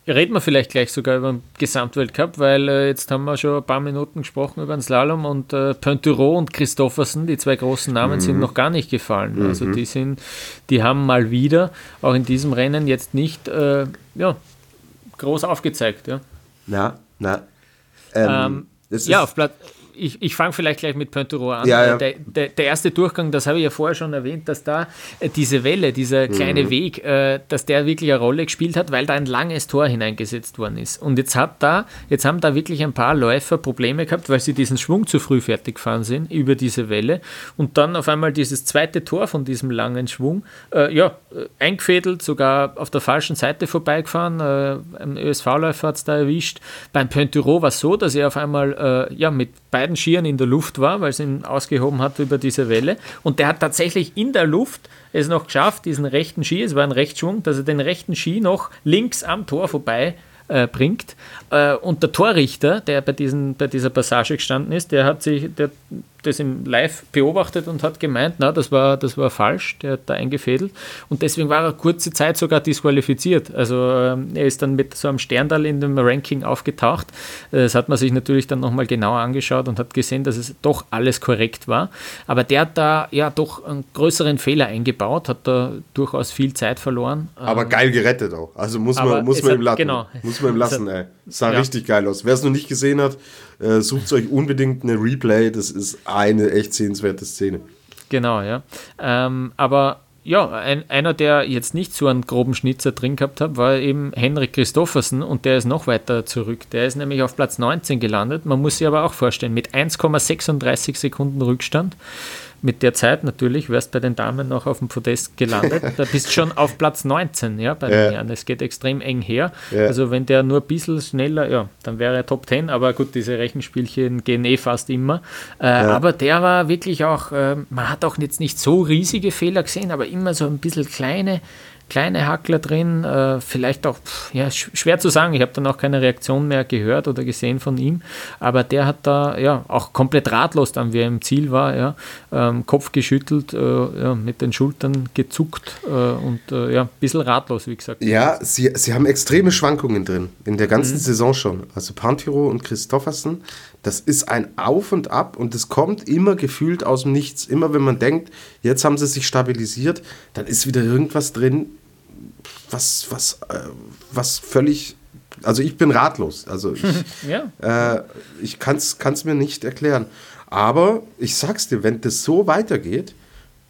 S2: Reden wir vielleicht gleich sogar über den Gesamtweltcup, weil äh, jetzt haben wir schon ein paar Minuten gesprochen über den Slalom und äh, Pointerot und Christoffersen, die zwei großen Namen, mhm. sind noch gar nicht gefallen. Mhm. Also die sind, die haben mal wieder auch in diesem Rennen jetzt nicht äh, ja, groß aufgezeigt. Ja,
S3: na, na.
S2: Ähm, ähm, ja, auf Platz ich, ich fange vielleicht gleich mit Pointero an. Ja, ja. Der, der, der, erste Durchgang, das habe ich ja vorher schon erwähnt, dass da äh, diese Welle, dieser kleine mhm. Weg, äh, dass der wirklich eine Rolle gespielt hat, weil da ein langes Tor hineingesetzt worden ist. Und jetzt hat da, jetzt haben da wirklich ein paar Läufer Probleme gehabt, weil sie diesen Schwung zu früh fertig gefahren sind über diese Welle und dann auf einmal dieses zweite Tor von diesem langen Schwung, äh, ja, äh, eingefädelt, sogar auf der falschen Seite vorbeigefahren. Äh, ein ÖSV-Läufer hat es da erwischt. Beim Pointero war es so, dass er auf einmal äh, ja, mit beiden beiden Skiern in der Luft war, weil es ihn ausgehoben hat über diese Welle. Und der hat tatsächlich in der Luft es noch geschafft, diesen rechten Ski, es war ein Rechtsschwung, dass er den rechten Ski noch links am Tor vorbei äh, bringt. Äh, und der Torrichter, der bei, diesen, bei dieser Passage gestanden ist, der hat sich, der das im Live beobachtet und hat gemeint, na, das war, das war falsch, der hat da eingefädelt. Und deswegen war er kurze Zeit sogar disqualifiziert. Also ähm, er ist dann mit so einem Sterndal in dem Ranking aufgetaucht. Das hat man sich natürlich dann nochmal genauer angeschaut und hat gesehen, dass es doch alles korrekt war. Aber der hat da ja doch einen größeren Fehler eingebaut, hat da durchaus viel Zeit verloren.
S3: Aber ähm, geil gerettet auch. Also muss man, muss man ihm lassen. Genau. Muss man ihm lassen, ey. Sah ja. richtig geil aus. Wer es noch nicht gesehen hat, äh, sucht euch unbedingt eine Replay. Das ist eine echt sehenswerte Szene.
S2: Genau, ja. Ähm, aber ja, ein, einer, der jetzt nicht so einen groben Schnitzer drin gehabt hat, war eben Henrik Christoffersen und der ist noch weiter zurück. Der ist nämlich auf Platz 19 gelandet. Man muss sich aber auch vorstellen, mit 1,36 Sekunden Rückstand mit der Zeit natürlich, wärst bei den Damen noch auf dem Podest gelandet. Da bist schon auf Platz 19, ja, bei den ja. Herren. Es geht extrem eng her. Ja. Also wenn der nur ein bisschen schneller, ja, dann wäre er Top 10, aber gut, diese Rechenspielchen gehen eh fast immer. Äh, ja. Aber der war wirklich auch, äh, man hat auch jetzt nicht so riesige Fehler gesehen, aber immer so ein bisschen kleine kleine Hackler drin, äh, vielleicht auch, ja, schwer zu sagen, ich habe dann auch keine Reaktion mehr gehört oder gesehen von ihm, aber der hat da ja auch komplett ratlos dann, wie er im Ziel war, ja, ähm, Kopf geschüttelt, äh, ja, mit den Schultern gezuckt äh, und äh, ja, ein bisschen ratlos, wie gesagt.
S3: Ja, sie, sie haben extreme Schwankungen drin, in der ganzen mhm. Saison schon. Also Pantiro und Christoffersen, das ist ein Auf und Ab und es kommt immer gefühlt aus dem Nichts. Immer wenn man denkt, jetzt haben sie sich stabilisiert, dann ist wieder irgendwas drin, was, was, äh, was völlig. Also ich bin ratlos. Also ich, ja. äh, ich kann es mir nicht erklären. Aber ich sag's dir, wenn das so weitergeht,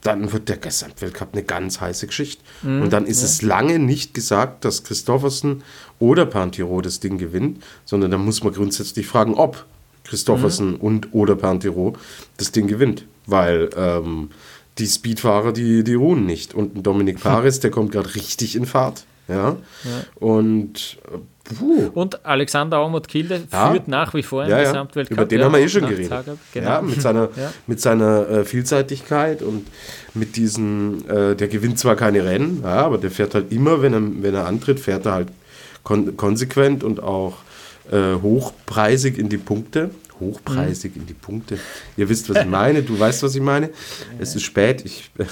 S3: dann wird der Gesamtweltcup eine ganz heiße Geschichte. Mhm, und dann ist ja. es lange nicht gesagt, dass Christoffersen oder Pantiro das Ding gewinnt, sondern dann muss man grundsätzlich fragen, ob Christoffersen mhm. und oder Pantiro das Ding gewinnt. Weil ähm, die Speedfahrer, die, die ruhen nicht. Und Dominik Paris, der kommt gerade richtig in Fahrt. Ja. ja. Und
S2: puh. Und Alexander Aumut Kilde ja. führt nach wie vor im ja, Gesamtweltcup.
S3: Über den haben wir eh schon geredet. Genau. Ja, mit seiner, mit seiner äh, Vielseitigkeit und mit diesen, äh, der gewinnt zwar keine Rennen, aber der fährt halt immer, wenn er, wenn er antritt, fährt er halt kon konsequent und auch äh, hochpreisig in die Punkte. Hochpreisig mhm. in die Punkte. Ihr wisst, was ich meine. Du weißt, was ich meine. Es ist spät. Ich äh,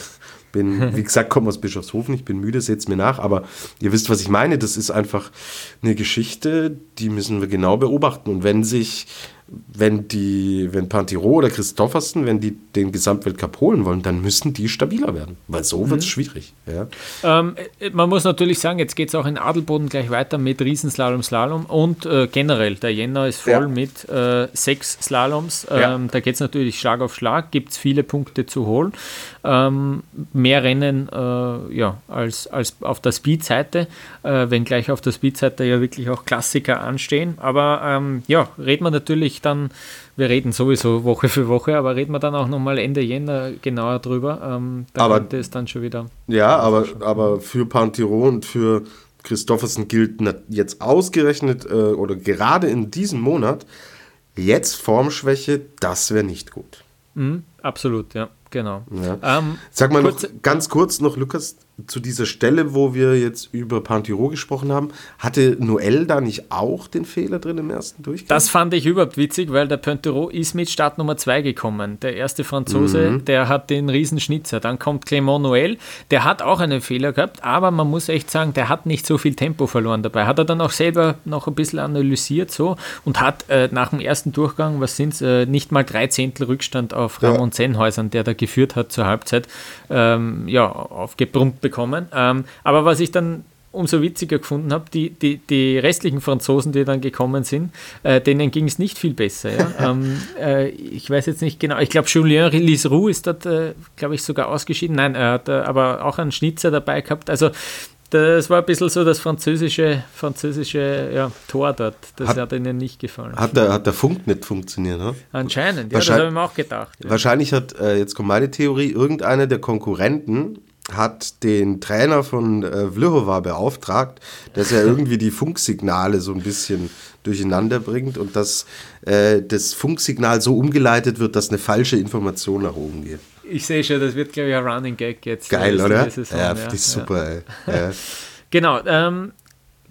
S3: bin, wie gesagt, komme aus Bischofshofen. Ich bin müde, seht es mir nach. Aber ihr wisst, was ich meine. Das ist einfach eine Geschichte, die müssen wir genau beobachten. Und wenn sich wenn die, wenn Pantiro oder Christoffersen, wenn die den Gesamtweltcup holen wollen, dann müssen die stabiler werden, weil so wird es mhm. schwierig. Ja.
S2: Ähm, äh, man muss natürlich sagen, jetzt geht es auch in Adelboden gleich weiter mit Riesenslalom, Slalom und äh, generell, der Jänner ist voll ja. mit äh, sechs Slaloms. Ähm, ja. Da geht es natürlich Schlag auf Schlag, gibt es viele Punkte zu holen. Ähm, mehr Rennen äh, ja, als, als auf der Speed-Seite, äh, wenngleich auf der Speed-Seite ja wirklich auch Klassiker anstehen. Aber ähm, ja, reden wir natürlich ich dann, wir reden sowieso Woche für Woche, aber reden wir dann auch nochmal Ende Jänner genauer drüber. Ähm, da aber, könnte es dann schon wieder.
S3: Ja, aber, aber für Pantiro und für Christoffersen gilt jetzt ausgerechnet äh, oder gerade in diesem Monat jetzt Formschwäche, das wäre nicht gut.
S2: Mhm, absolut, ja, genau.
S3: Ja. Ähm, Sag mal kurz, noch, ganz kurz noch, Lukas, zu dieser Stelle, wo wir jetzt über Pantiro gesprochen haben, hatte Noel da nicht auch den Fehler drin im ersten Durchgang?
S2: Das fand ich überhaupt witzig, weil der Pantiro ist mit Start Nummer 2 gekommen. Der erste Franzose, mhm. der hat den Riesenschnitzer. Dann kommt Clément Noel, der hat auch einen Fehler gehabt, aber man muss echt sagen, der hat nicht so viel Tempo verloren dabei. Hat er dann auch selber noch ein bisschen analysiert so und hat äh, nach dem ersten Durchgang, was sind es, äh, nicht mal drei Zehntel Rückstand auf Ramon ja. Sennhäusern, der da geführt hat zur Halbzeit, ähm, ja, aufgebrummt bekommen. Ähm, aber was ich dann umso witziger gefunden habe, die, die, die restlichen Franzosen, die dann gekommen sind, äh, denen ging es nicht viel besser. Ja? ähm, äh, ich weiß jetzt nicht genau, ich glaube, Julien Liseroux ist dort, äh, glaube ich, sogar ausgeschieden. Nein, er hat äh, aber auch einen Schnitzer dabei gehabt. Also das war ein bisschen so das französische, französische ja, Tor dort. Das hat, hat ihnen nicht gefallen.
S3: Hat der, hat der Funk nicht funktioniert, ne?
S2: Anscheinend, ja, das habe ich mir auch gedacht.
S3: Ja. Wahrscheinlich hat, äh, jetzt kommt meine Theorie, irgendeiner der Konkurrenten hat den Trainer von äh, Vlhova beauftragt, dass er irgendwie die Funksignale so ein bisschen durcheinander bringt und dass äh, das Funksignal so umgeleitet wird, dass eine falsche Information nach oben geht.
S2: Ich sehe schon, das wird, glaube ich, ein Running Gag jetzt.
S3: Geil, oder? Saison, ja, ja, ist super, ey. Ja.
S2: Genau, ähm,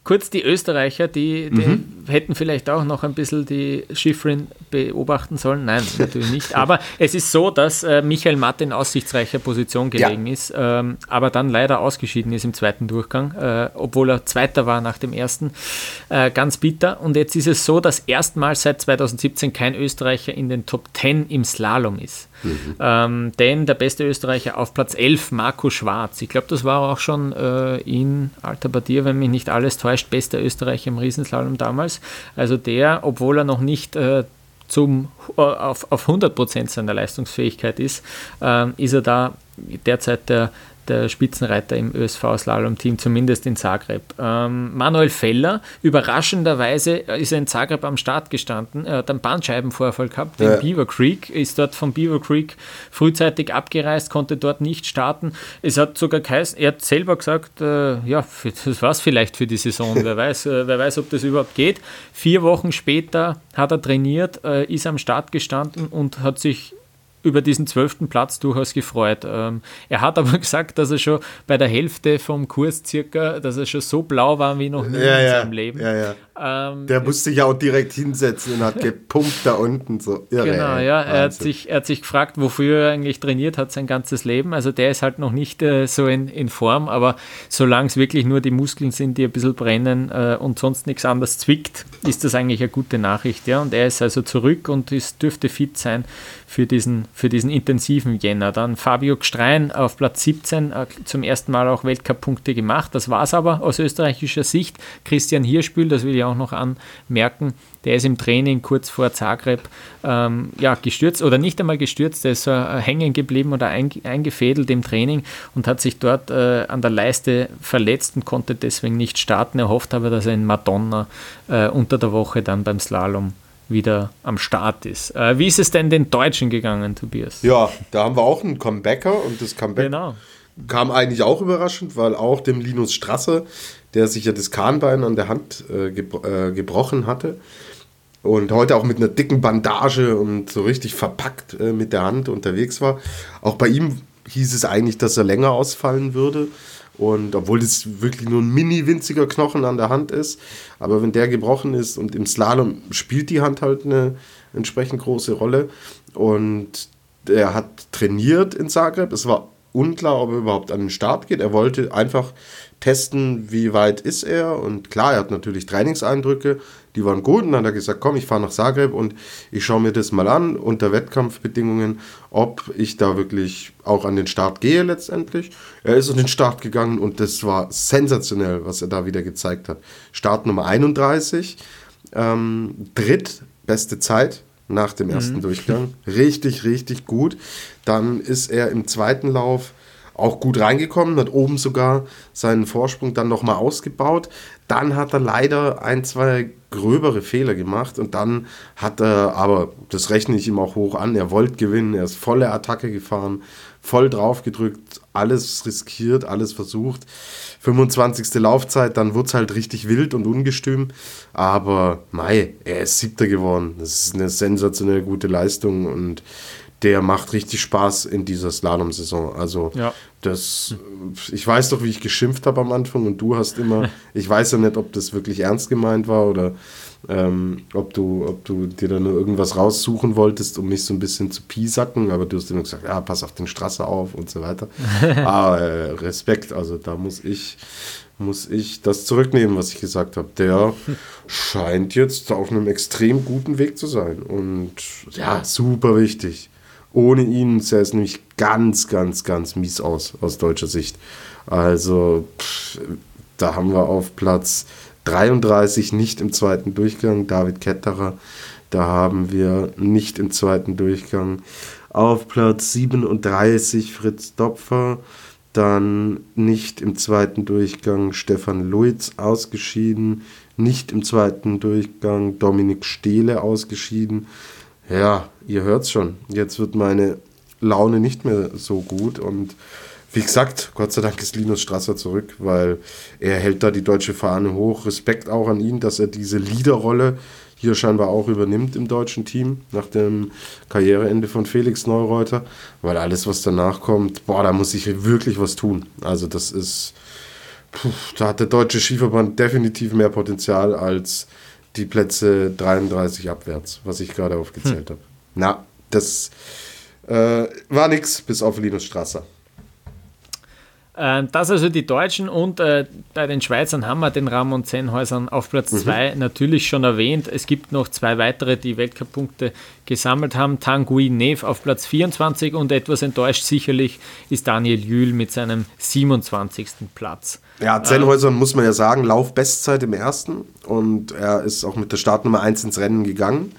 S2: kurz die Österreicher, die, die mhm. hätten vielleicht auch noch ein bisschen die Schifrin beobachten sollen. Nein, natürlich nicht. Aber es ist so, dass äh, Michael Matt in aussichtsreicher Position gelegen ja. ist, ähm, aber dann leider ausgeschieden ist im zweiten Durchgang, äh, obwohl er Zweiter war nach dem ersten. Äh, ganz bitter. Und jetzt ist es so, dass erstmals seit 2017 kein Österreicher in den Top 10 im Slalom ist. Mhm. Ähm, denn der beste Österreicher auf Platz 11, Marco Schwarz. Ich glaube, das war auch schon äh, in Alter Badier, wenn mich nicht alles täuscht, bester Österreicher im Riesenslalom damals. Also der, obwohl er noch nicht äh, zum, äh, auf, auf 100% seiner Leistungsfähigkeit ist, äh, ist er da derzeit der der Spitzenreiter im ÖSV-Slalom-Team, zumindest in Zagreb. Ähm, Manuel Feller, überraschenderweise ist er in Zagreb am Start gestanden. Er hat einen Bandscheibenvorfall gehabt ja. in Beaver Creek, ist dort von Beaver Creek frühzeitig abgereist, konnte dort nicht starten. Es hat sogar geheißen, er hat selber gesagt, äh, ja, für, das war es vielleicht für die Saison, wer, weiß, äh, wer weiß, ob das überhaupt geht. Vier Wochen später hat er trainiert, äh, ist am Start gestanden und hat sich über diesen zwölften Platz durchaus gefreut. Ähm, er hat aber gesagt, dass er schon bei der Hälfte vom Kurs circa, dass er schon so blau war wie noch nie
S3: ja,
S2: in
S3: ja,
S2: seinem Leben.
S3: Ja. Ähm, der musste sich auch direkt hinsetzen und hat gepumpt da unten. So
S2: irre, genau, ja. Er hat, sich, er hat sich gefragt, wofür er eigentlich trainiert hat sein ganzes Leben. Also der ist halt noch nicht äh, so in, in Form, aber solange es wirklich nur die Muskeln sind, die ein bisschen brennen äh, und sonst nichts anderes zwickt, ist das eigentlich eine gute Nachricht. Ja? Und er ist also zurück und ist, dürfte fit sein für diesen, für diesen intensiven Jänner. Dann Fabio Gstrein auf Platz 17 äh, zum ersten Mal auch Weltcup-Punkte gemacht. Das war es aber aus österreichischer Sicht. Christian Hirschbühl, das will ich auch noch anmerken, der ist im Training kurz vor Zagreb ähm, ja, gestürzt oder nicht einmal gestürzt, der ist äh, hängen geblieben oder ein, eingefädelt im Training und hat sich dort äh, an der Leiste verletzt und konnte deswegen nicht starten. Er hofft aber, dass er in Madonna äh, unter der Woche dann beim Slalom wieder am Start ist. Äh, wie ist es denn den Deutschen gegangen, Tobias?
S3: Ja, da haben wir auch einen Comebacker und das Comeback genau. kam eigentlich auch überraschend, weil auch dem Linus Strasser, der sich ja das Kahnbein an der Hand äh, gebro äh, gebrochen hatte und heute auch mit einer dicken Bandage und so richtig verpackt äh, mit der Hand unterwegs war, auch bei ihm hieß es eigentlich, dass er länger ausfallen würde. Und obwohl das wirklich nur ein mini winziger Knochen an der Hand ist, aber wenn der gebrochen ist und im Slalom spielt die Hand halt eine entsprechend große Rolle. Und er hat trainiert in Zagreb. Es war unklar, ob er überhaupt an den Start geht. Er wollte einfach testen, wie weit ist er. Und klar, er hat natürlich Trainingseindrücke, die waren gut. Und dann hat er gesagt, komm, ich fahre nach Zagreb und ich schaue mir das mal an unter Wettkampfbedingungen, ob ich da wirklich auch an den Start gehe letztendlich. Er ist an den Start gegangen und das war sensationell, was er da wieder gezeigt hat. Start Nummer 31, ähm, drittbeste Zeit nach dem ersten mhm. Durchgang. Richtig, richtig gut. Dann ist er im zweiten Lauf auch gut reingekommen, hat oben sogar seinen Vorsprung dann nochmal ausgebaut. Dann hat er leider ein, zwei gröbere Fehler gemacht und dann hat er, aber das rechne ich ihm auch hoch an, er wollte gewinnen, er ist volle Attacke gefahren, voll drauf gedrückt, alles riskiert, alles versucht. 25. Laufzeit, dann wird es halt richtig wild und ungestüm. Aber Mai, er ist siebter geworden. Das ist eine sensationell gute Leistung und der macht richtig Spaß in dieser Slalom-Saison. Also ja. das, ich weiß doch, wie ich geschimpft habe am Anfang und du hast immer, ich weiß ja nicht, ob das wirklich ernst gemeint war oder ähm, ob, du, ob du dir da nur irgendwas raussuchen wolltest, um mich so ein bisschen zu piesacken, aber du hast immer gesagt, ja, pass auf den Strasser auf und so weiter. aber äh, Respekt, also da muss ich, muss ich das zurücknehmen, was ich gesagt habe. Der scheint jetzt auf einem extrem guten Weg zu sein und ja, super wichtig ohne ihn sähe es nämlich ganz, ganz, ganz mies aus, aus deutscher Sicht. Also, pff, da haben wir auf Platz 33 nicht im zweiten Durchgang David Ketterer. Da haben wir nicht im zweiten Durchgang auf Platz 37 Fritz Dopfer. Dann nicht im zweiten Durchgang Stefan Luiz ausgeschieden. Nicht im zweiten Durchgang Dominik Stehle ausgeschieden. Ja, ihr hört's schon. Jetzt wird meine Laune nicht mehr so gut und wie gesagt, Gott sei Dank ist Linus Strasser zurück, weil er hält da die deutsche Fahne hoch. Respekt auch an ihn, dass er diese Leaderrolle hier scheinbar auch übernimmt im deutschen Team nach dem Karriereende von Felix Neureuter, weil alles, was danach kommt, boah, da muss ich wirklich was tun. Also das ist, puh, da hat der deutsche Skiverband definitiv mehr Potenzial als die Plätze 33 abwärts, was ich gerade aufgezählt hm. habe. Na, das äh, war nichts bis auf Linus Strasser.
S2: Äh, das also die Deutschen und äh, bei den Schweizern haben wir den Ramon Zenhäusern auf Platz 2 mhm. natürlich schon erwähnt. Es gibt noch zwei weitere, die Weltcup-Punkte gesammelt haben. Tanguy Nev auf Platz 24 und etwas enttäuscht sicherlich ist Daniel Jühl mit seinem 27. Platz.
S3: Ja, Zenhäusern ähm, muss man ja sagen, Laufbestzeit im ersten und er ist auch mit der Startnummer 1 ins Rennen gegangen.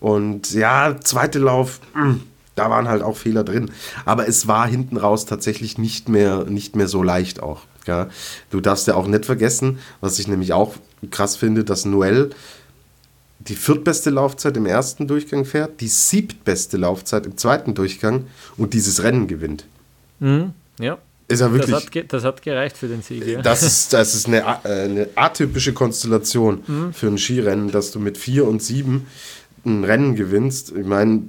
S3: Und ja, zweite Lauf, mh hm, da waren halt auch Fehler drin. Aber es war hinten raus tatsächlich nicht mehr, nicht mehr so leicht auch. Ja. Du darfst ja auch nicht vergessen, was ich nämlich auch krass finde, dass Noel die viertbeste Laufzeit im ersten Durchgang fährt, die siebtbeste Laufzeit im zweiten Durchgang und dieses Rennen gewinnt.
S2: Mhm, ja.
S3: Ist ja wirklich,
S2: das, hat, das hat gereicht für den Sieg. Ja.
S3: Das ist, das ist eine, äh, eine atypische Konstellation mhm. für ein Skirennen, dass du mit vier und sieben ein Rennen gewinnst. Ich meine,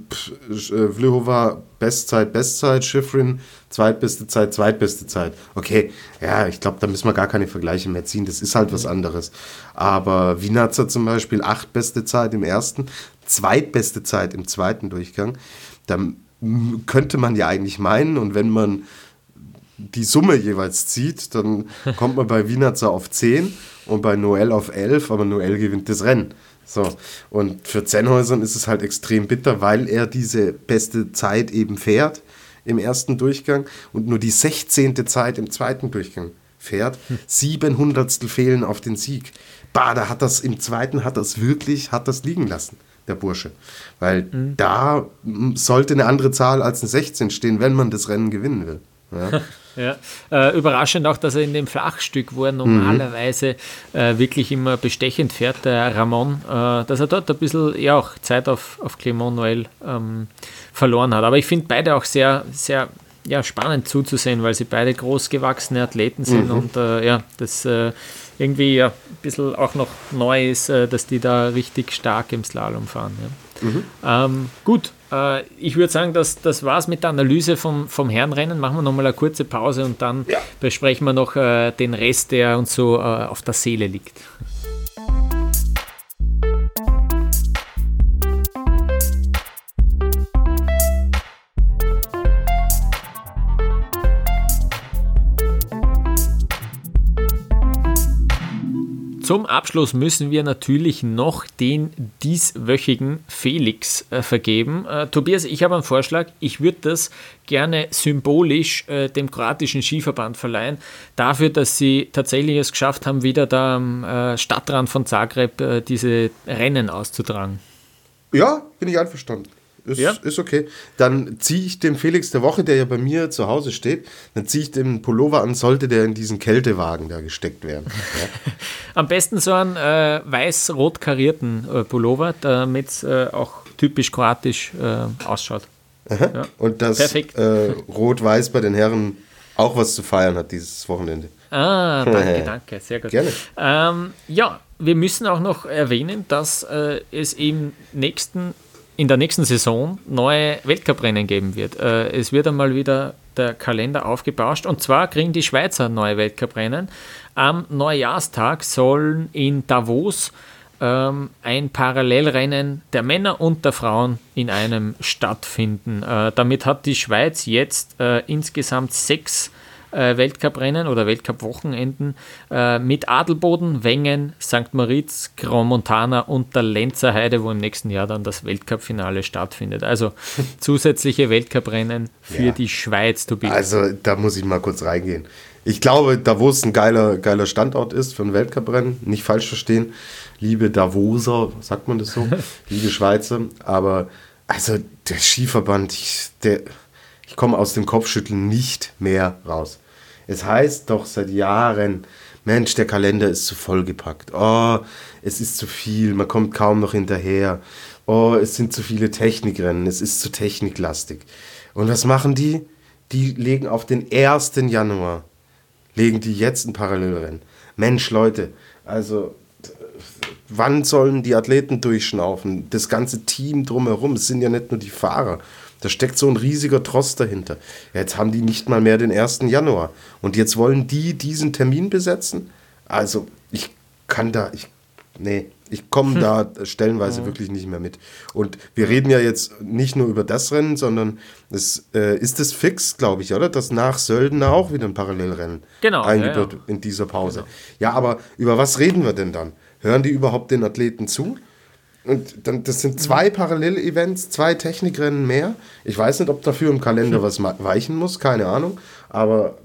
S3: äh, Vlhova Bestzeit, Bestzeit, Schifrin zweitbeste Zeit, zweitbeste Zeit. Okay, ja, ich glaube, da müssen wir gar keine Vergleiche mehr ziehen. Das ist halt was anderes. Aber Wienerzer zum Beispiel, acht beste Zeit im ersten, zweitbeste Zeit im zweiten Durchgang. Da könnte man ja eigentlich meinen, und wenn man die Summe jeweils zieht, dann kommt man bei Wienerzer auf 10 und bei Noel auf 11, aber Noel gewinnt das Rennen. So, und für Zenhäusern ist es halt extrem bitter, weil er diese beste Zeit eben fährt im ersten Durchgang und nur die 16. Zeit im zweiten Durchgang fährt. Hm. 700 fehlen auf den Sieg. Bah, da hat das im zweiten, hat das wirklich, hat das liegen lassen, der Bursche. Weil mhm. da sollte eine andere Zahl als eine 16 stehen, wenn man das Rennen gewinnen will. Ja.
S2: Ja. Äh, überraschend auch, dass er in dem Flachstück, wo er normalerweise mhm. äh, wirklich immer bestechend fährt, der Ramon, äh, dass er dort ein bisschen ja auch Zeit auf, auf Clement Noël ähm, verloren hat. Aber ich finde beide auch sehr, sehr ja, spannend zuzusehen, weil sie beide großgewachsene Athleten sind mhm. und äh, ja, das äh, irgendwie ja, ein bisschen auch noch neu ist, äh, dass die da richtig stark im Slalom fahren. Ja. Mhm. Ähm, gut, äh, ich würde sagen, das, das war es mit der Analyse vom, vom Herrenrennen. Machen wir nochmal eine kurze Pause und dann ja. besprechen wir noch äh, den Rest, der uns so äh, auf der Seele liegt. Zum Abschluss müssen wir natürlich noch den dieswöchigen Felix äh, vergeben. Äh, Tobias, ich habe einen Vorschlag. Ich würde das gerne symbolisch äh, dem kroatischen Skiverband verleihen, dafür, dass sie tatsächlich es geschafft haben, wieder da am äh, Stadtrand von Zagreb äh, diese Rennen auszutragen.
S3: Ja, bin ich einverstanden. Ist, ja. ist okay. Dann ziehe ich dem Felix der Woche, der ja bei mir zu Hause steht, dann ziehe ich den Pullover an, sollte der in diesen Kältewagen da gesteckt werden. Ja.
S2: Am besten so einen äh, weiß-rot karierten äh, Pullover, damit es äh, auch typisch kroatisch äh, ausschaut.
S3: Ja. Und das äh, Rot-Weiß bei den Herren auch was zu feiern hat dieses Wochenende.
S2: Ah, danke, danke, sehr gut. Gerne. Ähm, ja, wir müssen auch noch erwähnen, dass äh, es im nächsten in der nächsten Saison neue Weltcuprennen geben wird. Äh, es wird einmal wieder der Kalender aufgebauscht und zwar kriegen die Schweizer neue Weltcuprennen. Am Neujahrstag sollen in Davos ähm, ein Parallelrennen der Männer und der Frauen in einem stattfinden. Äh, damit hat die Schweiz jetzt äh, insgesamt sechs äh, Weltcuprennen oder Weltcup-Wochenenden äh, mit Adelboden, Wengen, St. Moritz, Grand Montana und der Lenzer Heide, wo im nächsten Jahr dann das Weltcup-Finale stattfindet. Also zusätzliche Weltcuprennen für ja. die Schweiz,
S3: Tobias. Also da muss ich mal kurz reingehen. Ich glaube, Davos ein geiler, geiler Standort ist für ein Weltcuprennen. Nicht falsch verstehen. Liebe Davoser, sagt man das so? Liebe Schweizer. Aber also der Skiverband, ich, der, ich komme aus dem Kopfschütteln nicht mehr raus. Es heißt doch seit Jahren, Mensch, der Kalender ist zu vollgepackt. Oh, es ist zu viel, man kommt kaum noch hinterher. Oh, es sind zu viele Technikrennen, es ist zu techniklastig. Und was machen die? Die legen auf den 1. Januar, legen die jetzt ein Parallelrennen. Mensch, Leute, also wann sollen die Athleten durchschnaufen? Das ganze Team drumherum, es sind ja nicht nur die Fahrer. Da steckt so ein riesiger Trost dahinter. Jetzt haben die nicht mal mehr den 1. Januar. Und jetzt wollen die diesen Termin besetzen? Also, ich kann da, ich, nee, ich komme da stellenweise wirklich nicht mehr mit. Und wir reden ja jetzt nicht nur über das Rennen, sondern es äh, ist es fix, glaube ich, oder? Dass nach Sölden auch wieder ein Parallelrennen
S2: genau,
S3: eingebaut ja, ja. in dieser Pause. Genau. Ja, aber über was reden wir denn dann? Hören die überhaupt den Athleten zu? Und dann, das sind zwei Parallel-Events, zwei Technikrennen mehr. Ich weiß nicht, ob dafür im Kalender was weichen muss, keine Ahnung. Aber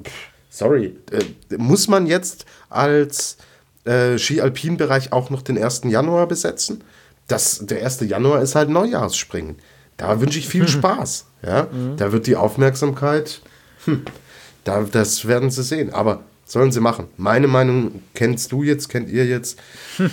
S3: sorry, äh, muss man jetzt als äh, Ski-Alpin-Bereich auch noch den 1. Januar besetzen? Das, der 1. Januar ist halt Neujahrsspringen. Da wünsche ich viel Spaß. Ja? Mhm. Da wird die Aufmerksamkeit, hm, da, das werden sie sehen. Aber sollen sie machen. Meine Meinung kennst du jetzt, kennt ihr jetzt.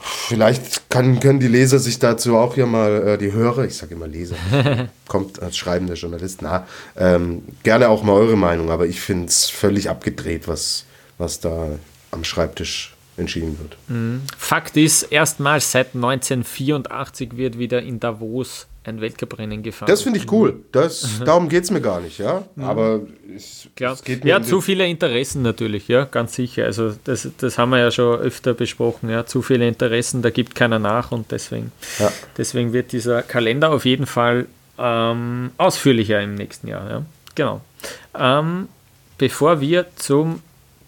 S3: Vielleicht kann, können die Leser sich dazu auch hier mal, äh, die Hörer, ich sage immer Leser, kommt als schreibender Journalist, na, ähm, gerne auch mal eure Meinung, aber ich finde es völlig abgedreht, was, was da am Schreibtisch entschieden wird.
S2: Mhm. Fakt ist, erstmals seit 1984 wird wieder in Davos ein Weltcuprennen gefahren.
S3: Das finde ich cool. Das, mhm. Darum geht es mir gar nicht, ja. Mhm. Aber es,
S2: Klar. es geht mir. Ja, um zu viele Interessen natürlich, ja, ganz sicher. Also das, das haben wir ja schon öfter besprochen, ja. Zu viele Interessen, da gibt keiner nach und deswegen, ja. deswegen wird dieser Kalender auf jeden Fall ähm, ausführlicher im nächsten Jahr. Ja. Genau. Ähm, bevor wir zum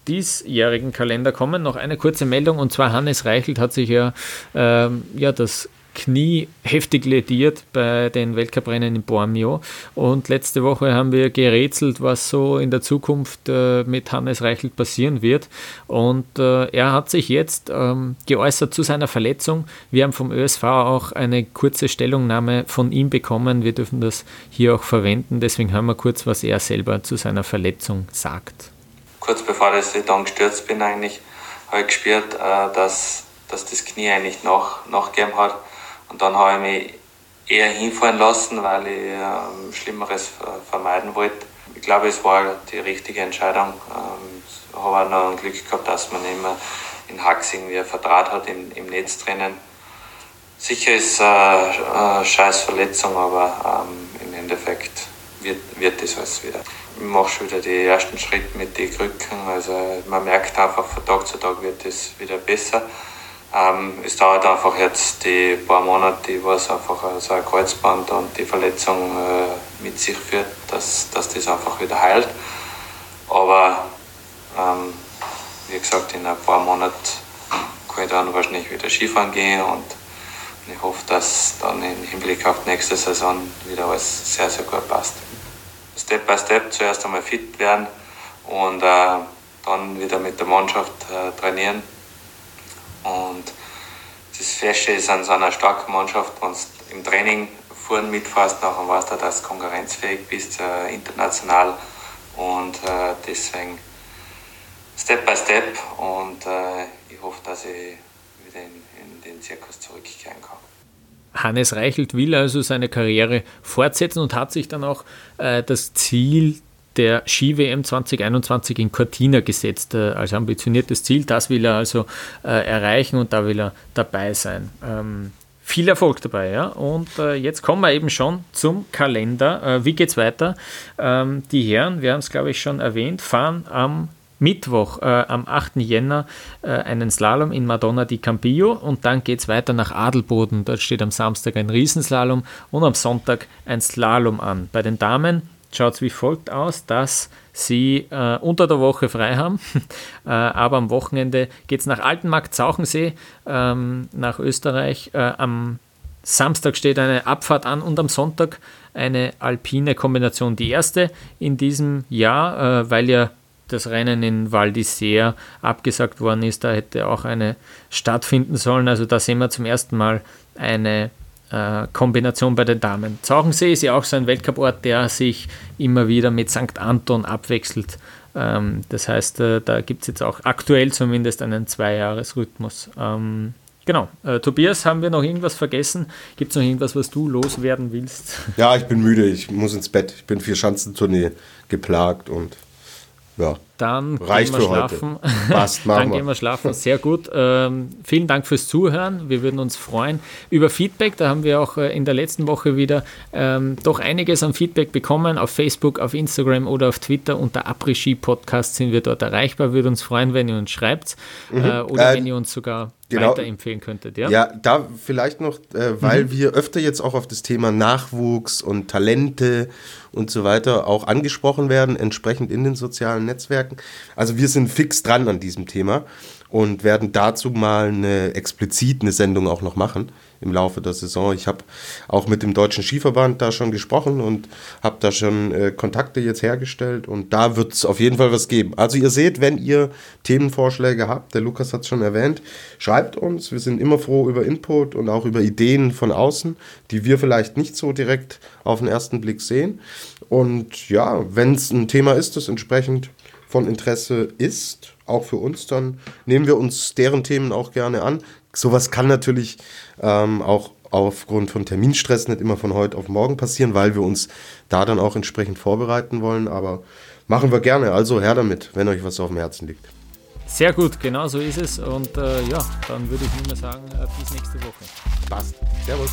S2: diesjährigen Kalender kommen, noch eine kurze Meldung und zwar Hannes Reichelt hat sich ja, ähm, ja das Knie heftig lediert bei den Weltcuprennen in Bormio. Und letzte Woche haben wir gerätselt, was so in der Zukunft äh, mit Hannes Reichelt passieren wird. Und äh, er hat sich jetzt ähm, geäußert zu seiner Verletzung. Wir haben vom ÖSV auch eine kurze Stellungnahme von ihm bekommen. Wir dürfen das hier auch verwenden. Deswegen hören wir kurz, was er selber zu seiner Verletzung sagt.
S6: Kurz bevor ich dann gestürzt bin, eigentlich habe ich gespürt, äh, dass, dass das Knie eigentlich nach, nachgegeben hat und dann habe ich mich eher hinfahren lassen, weil ich ähm, Schlimmeres vermeiden wollte. Ich glaube, es war die richtige Entscheidung. Ähm, ich habe auch noch Glück gehabt, dass man immer in Hacks irgendwie ein Vertrag hat im, im Netztrennen. Sicher ist es äh, eine scheiß Verletzung, aber ähm, im Endeffekt wird, wird das alles wieder. Ich mache schon wieder die ersten Schritte mit den Krücken. Also man merkt einfach, von Tag zu Tag wird es wieder besser. Ähm, es dauert einfach jetzt die paar Monate, wo es einfach so ein Kreuzband und die Verletzung äh, mit sich führt, dass, dass das einfach wieder heilt. Aber ähm, wie gesagt, in ein paar Monaten kann ich dann wahrscheinlich wieder Skifahren gehen und ich hoffe, dass dann im Hinblick auf die nächste Saison wieder alles sehr, sehr gut passt. Step by Step zuerst einmal fit werden und äh, dann wieder mit der Mannschaft äh, trainieren und das Feste ist an so einer starken Mannschaft, wenn du im Training vorne mitfährst, nachher weißt du, dass du konkurrenzfähig bist, äh, international. Und äh, deswegen Step by Step und äh, ich hoffe, dass ich wieder in, in den Zirkus zurückkehren kann.
S2: Hannes Reichelt will also seine Karriere fortsetzen und hat sich dann auch äh, das Ziel der Ski-WM 2021 in Cortina gesetzt äh, als ambitioniertes Ziel. Das will er also äh, erreichen und da will er dabei sein. Ähm, viel Erfolg dabei, ja. Und äh, jetzt kommen wir eben schon zum Kalender. Äh, wie es weiter? Ähm, die Herren, wir haben es glaube ich schon erwähnt, fahren am Mittwoch, äh, am 8. Jänner, äh, einen Slalom in Madonna di Campillo und dann geht es weiter nach Adelboden. Dort steht am Samstag ein Riesenslalom und am Sonntag ein Slalom an. Bei den Damen schaut es wie folgt aus, dass sie äh, unter der Woche frei haben, äh, aber am Wochenende geht es nach Altenmarkt Zauchensee ähm, nach Österreich. Äh, am Samstag steht eine Abfahrt an und am Sonntag eine alpine Kombination. Die erste in diesem Jahr, äh, weil ja das Rennen in Val d'Isère abgesagt worden ist, da hätte auch eine stattfinden sollen. Also da sehen wir zum ersten Mal eine Kombination bei den Damen. Zauchensee ist ja auch so ein Weltcuport, der sich immer wieder mit St. Anton abwechselt. Ähm, das heißt, äh, da gibt es jetzt auch aktuell zumindest einen Zweijahresrhythmus. Ähm, genau. Äh, Tobias, haben wir noch irgendwas vergessen? Gibt es noch irgendwas, was du loswerden willst?
S3: Ja, ich bin müde, ich muss ins Bett. Ich bin für Schanzentournee geplagt und ja.
S2: Dann Reicht gehen wir schlafen.
S3: Passt,
S2: Dann gehen wir schlafen. Sehr gut. Ähm, vielen Dank fürs Zuhören. Wir würden uns freuen über Feedback. Da haben wir auch äh, in der letzten Woche wieder ähm, doch einiges an Feedback bekommen. Auf Facebook, auf Instagram oder auf Twitter. Unter Après-Ski Podcast sind wir dort erreichbar. Würde uns freuen, wenn ihr uns schreibt mhm. äh, oder äh, wenn ihr uns sogar genau. weiterempfehlen könntet. Ja?
S3: ja, da vielleicht noch, äh, weil mhm. wir öfter jetzt auch auf das Thema Nachwuchs und Talente und so weiter auch angesprochen werden, entsprechend in den sozialen Netzwerken. Also wir sind fix dran an diesem Thema und werden dazu mal eine explizit eine Sendung auch noch machen im Laufe der Saison. Ich habe auch mit dem Deutschen Skiverband da schon gesprochen und habe da schon äh, Kontakte jetzt hergestellt und da wird es auf jeden Fall was geben. Also ihr seht, wenn ihr Themenvorschläge habt, der Lukas hat es schon erwähnt, schreibt uns. Wir sind immer froh über Input und auch über Ideen von außen, die wir vielleicht nicht so direkt auf den ersten Blick sehen. Und ja, wenn es ein Thema ist, das entsprechend von Interesse ist, auch für uns, dann nehmen wir uns deren Themen auch gerne an. Sowas kann natürlich ähm, auch aufgrund von Terminstress nicht immer von heute auf morgen passieren, weil wir uns da dann auch entsprechend vorbereiten wollen. Aber machen wir gerne. Also her damit, wenn euch was auf dem Herzen liegt.
S2: Sehr gut, genau so ist es. Und äh, ja, dann würde ich nur mehr sagen, äh, bis nächste Woche.
S3: Passt. Servus.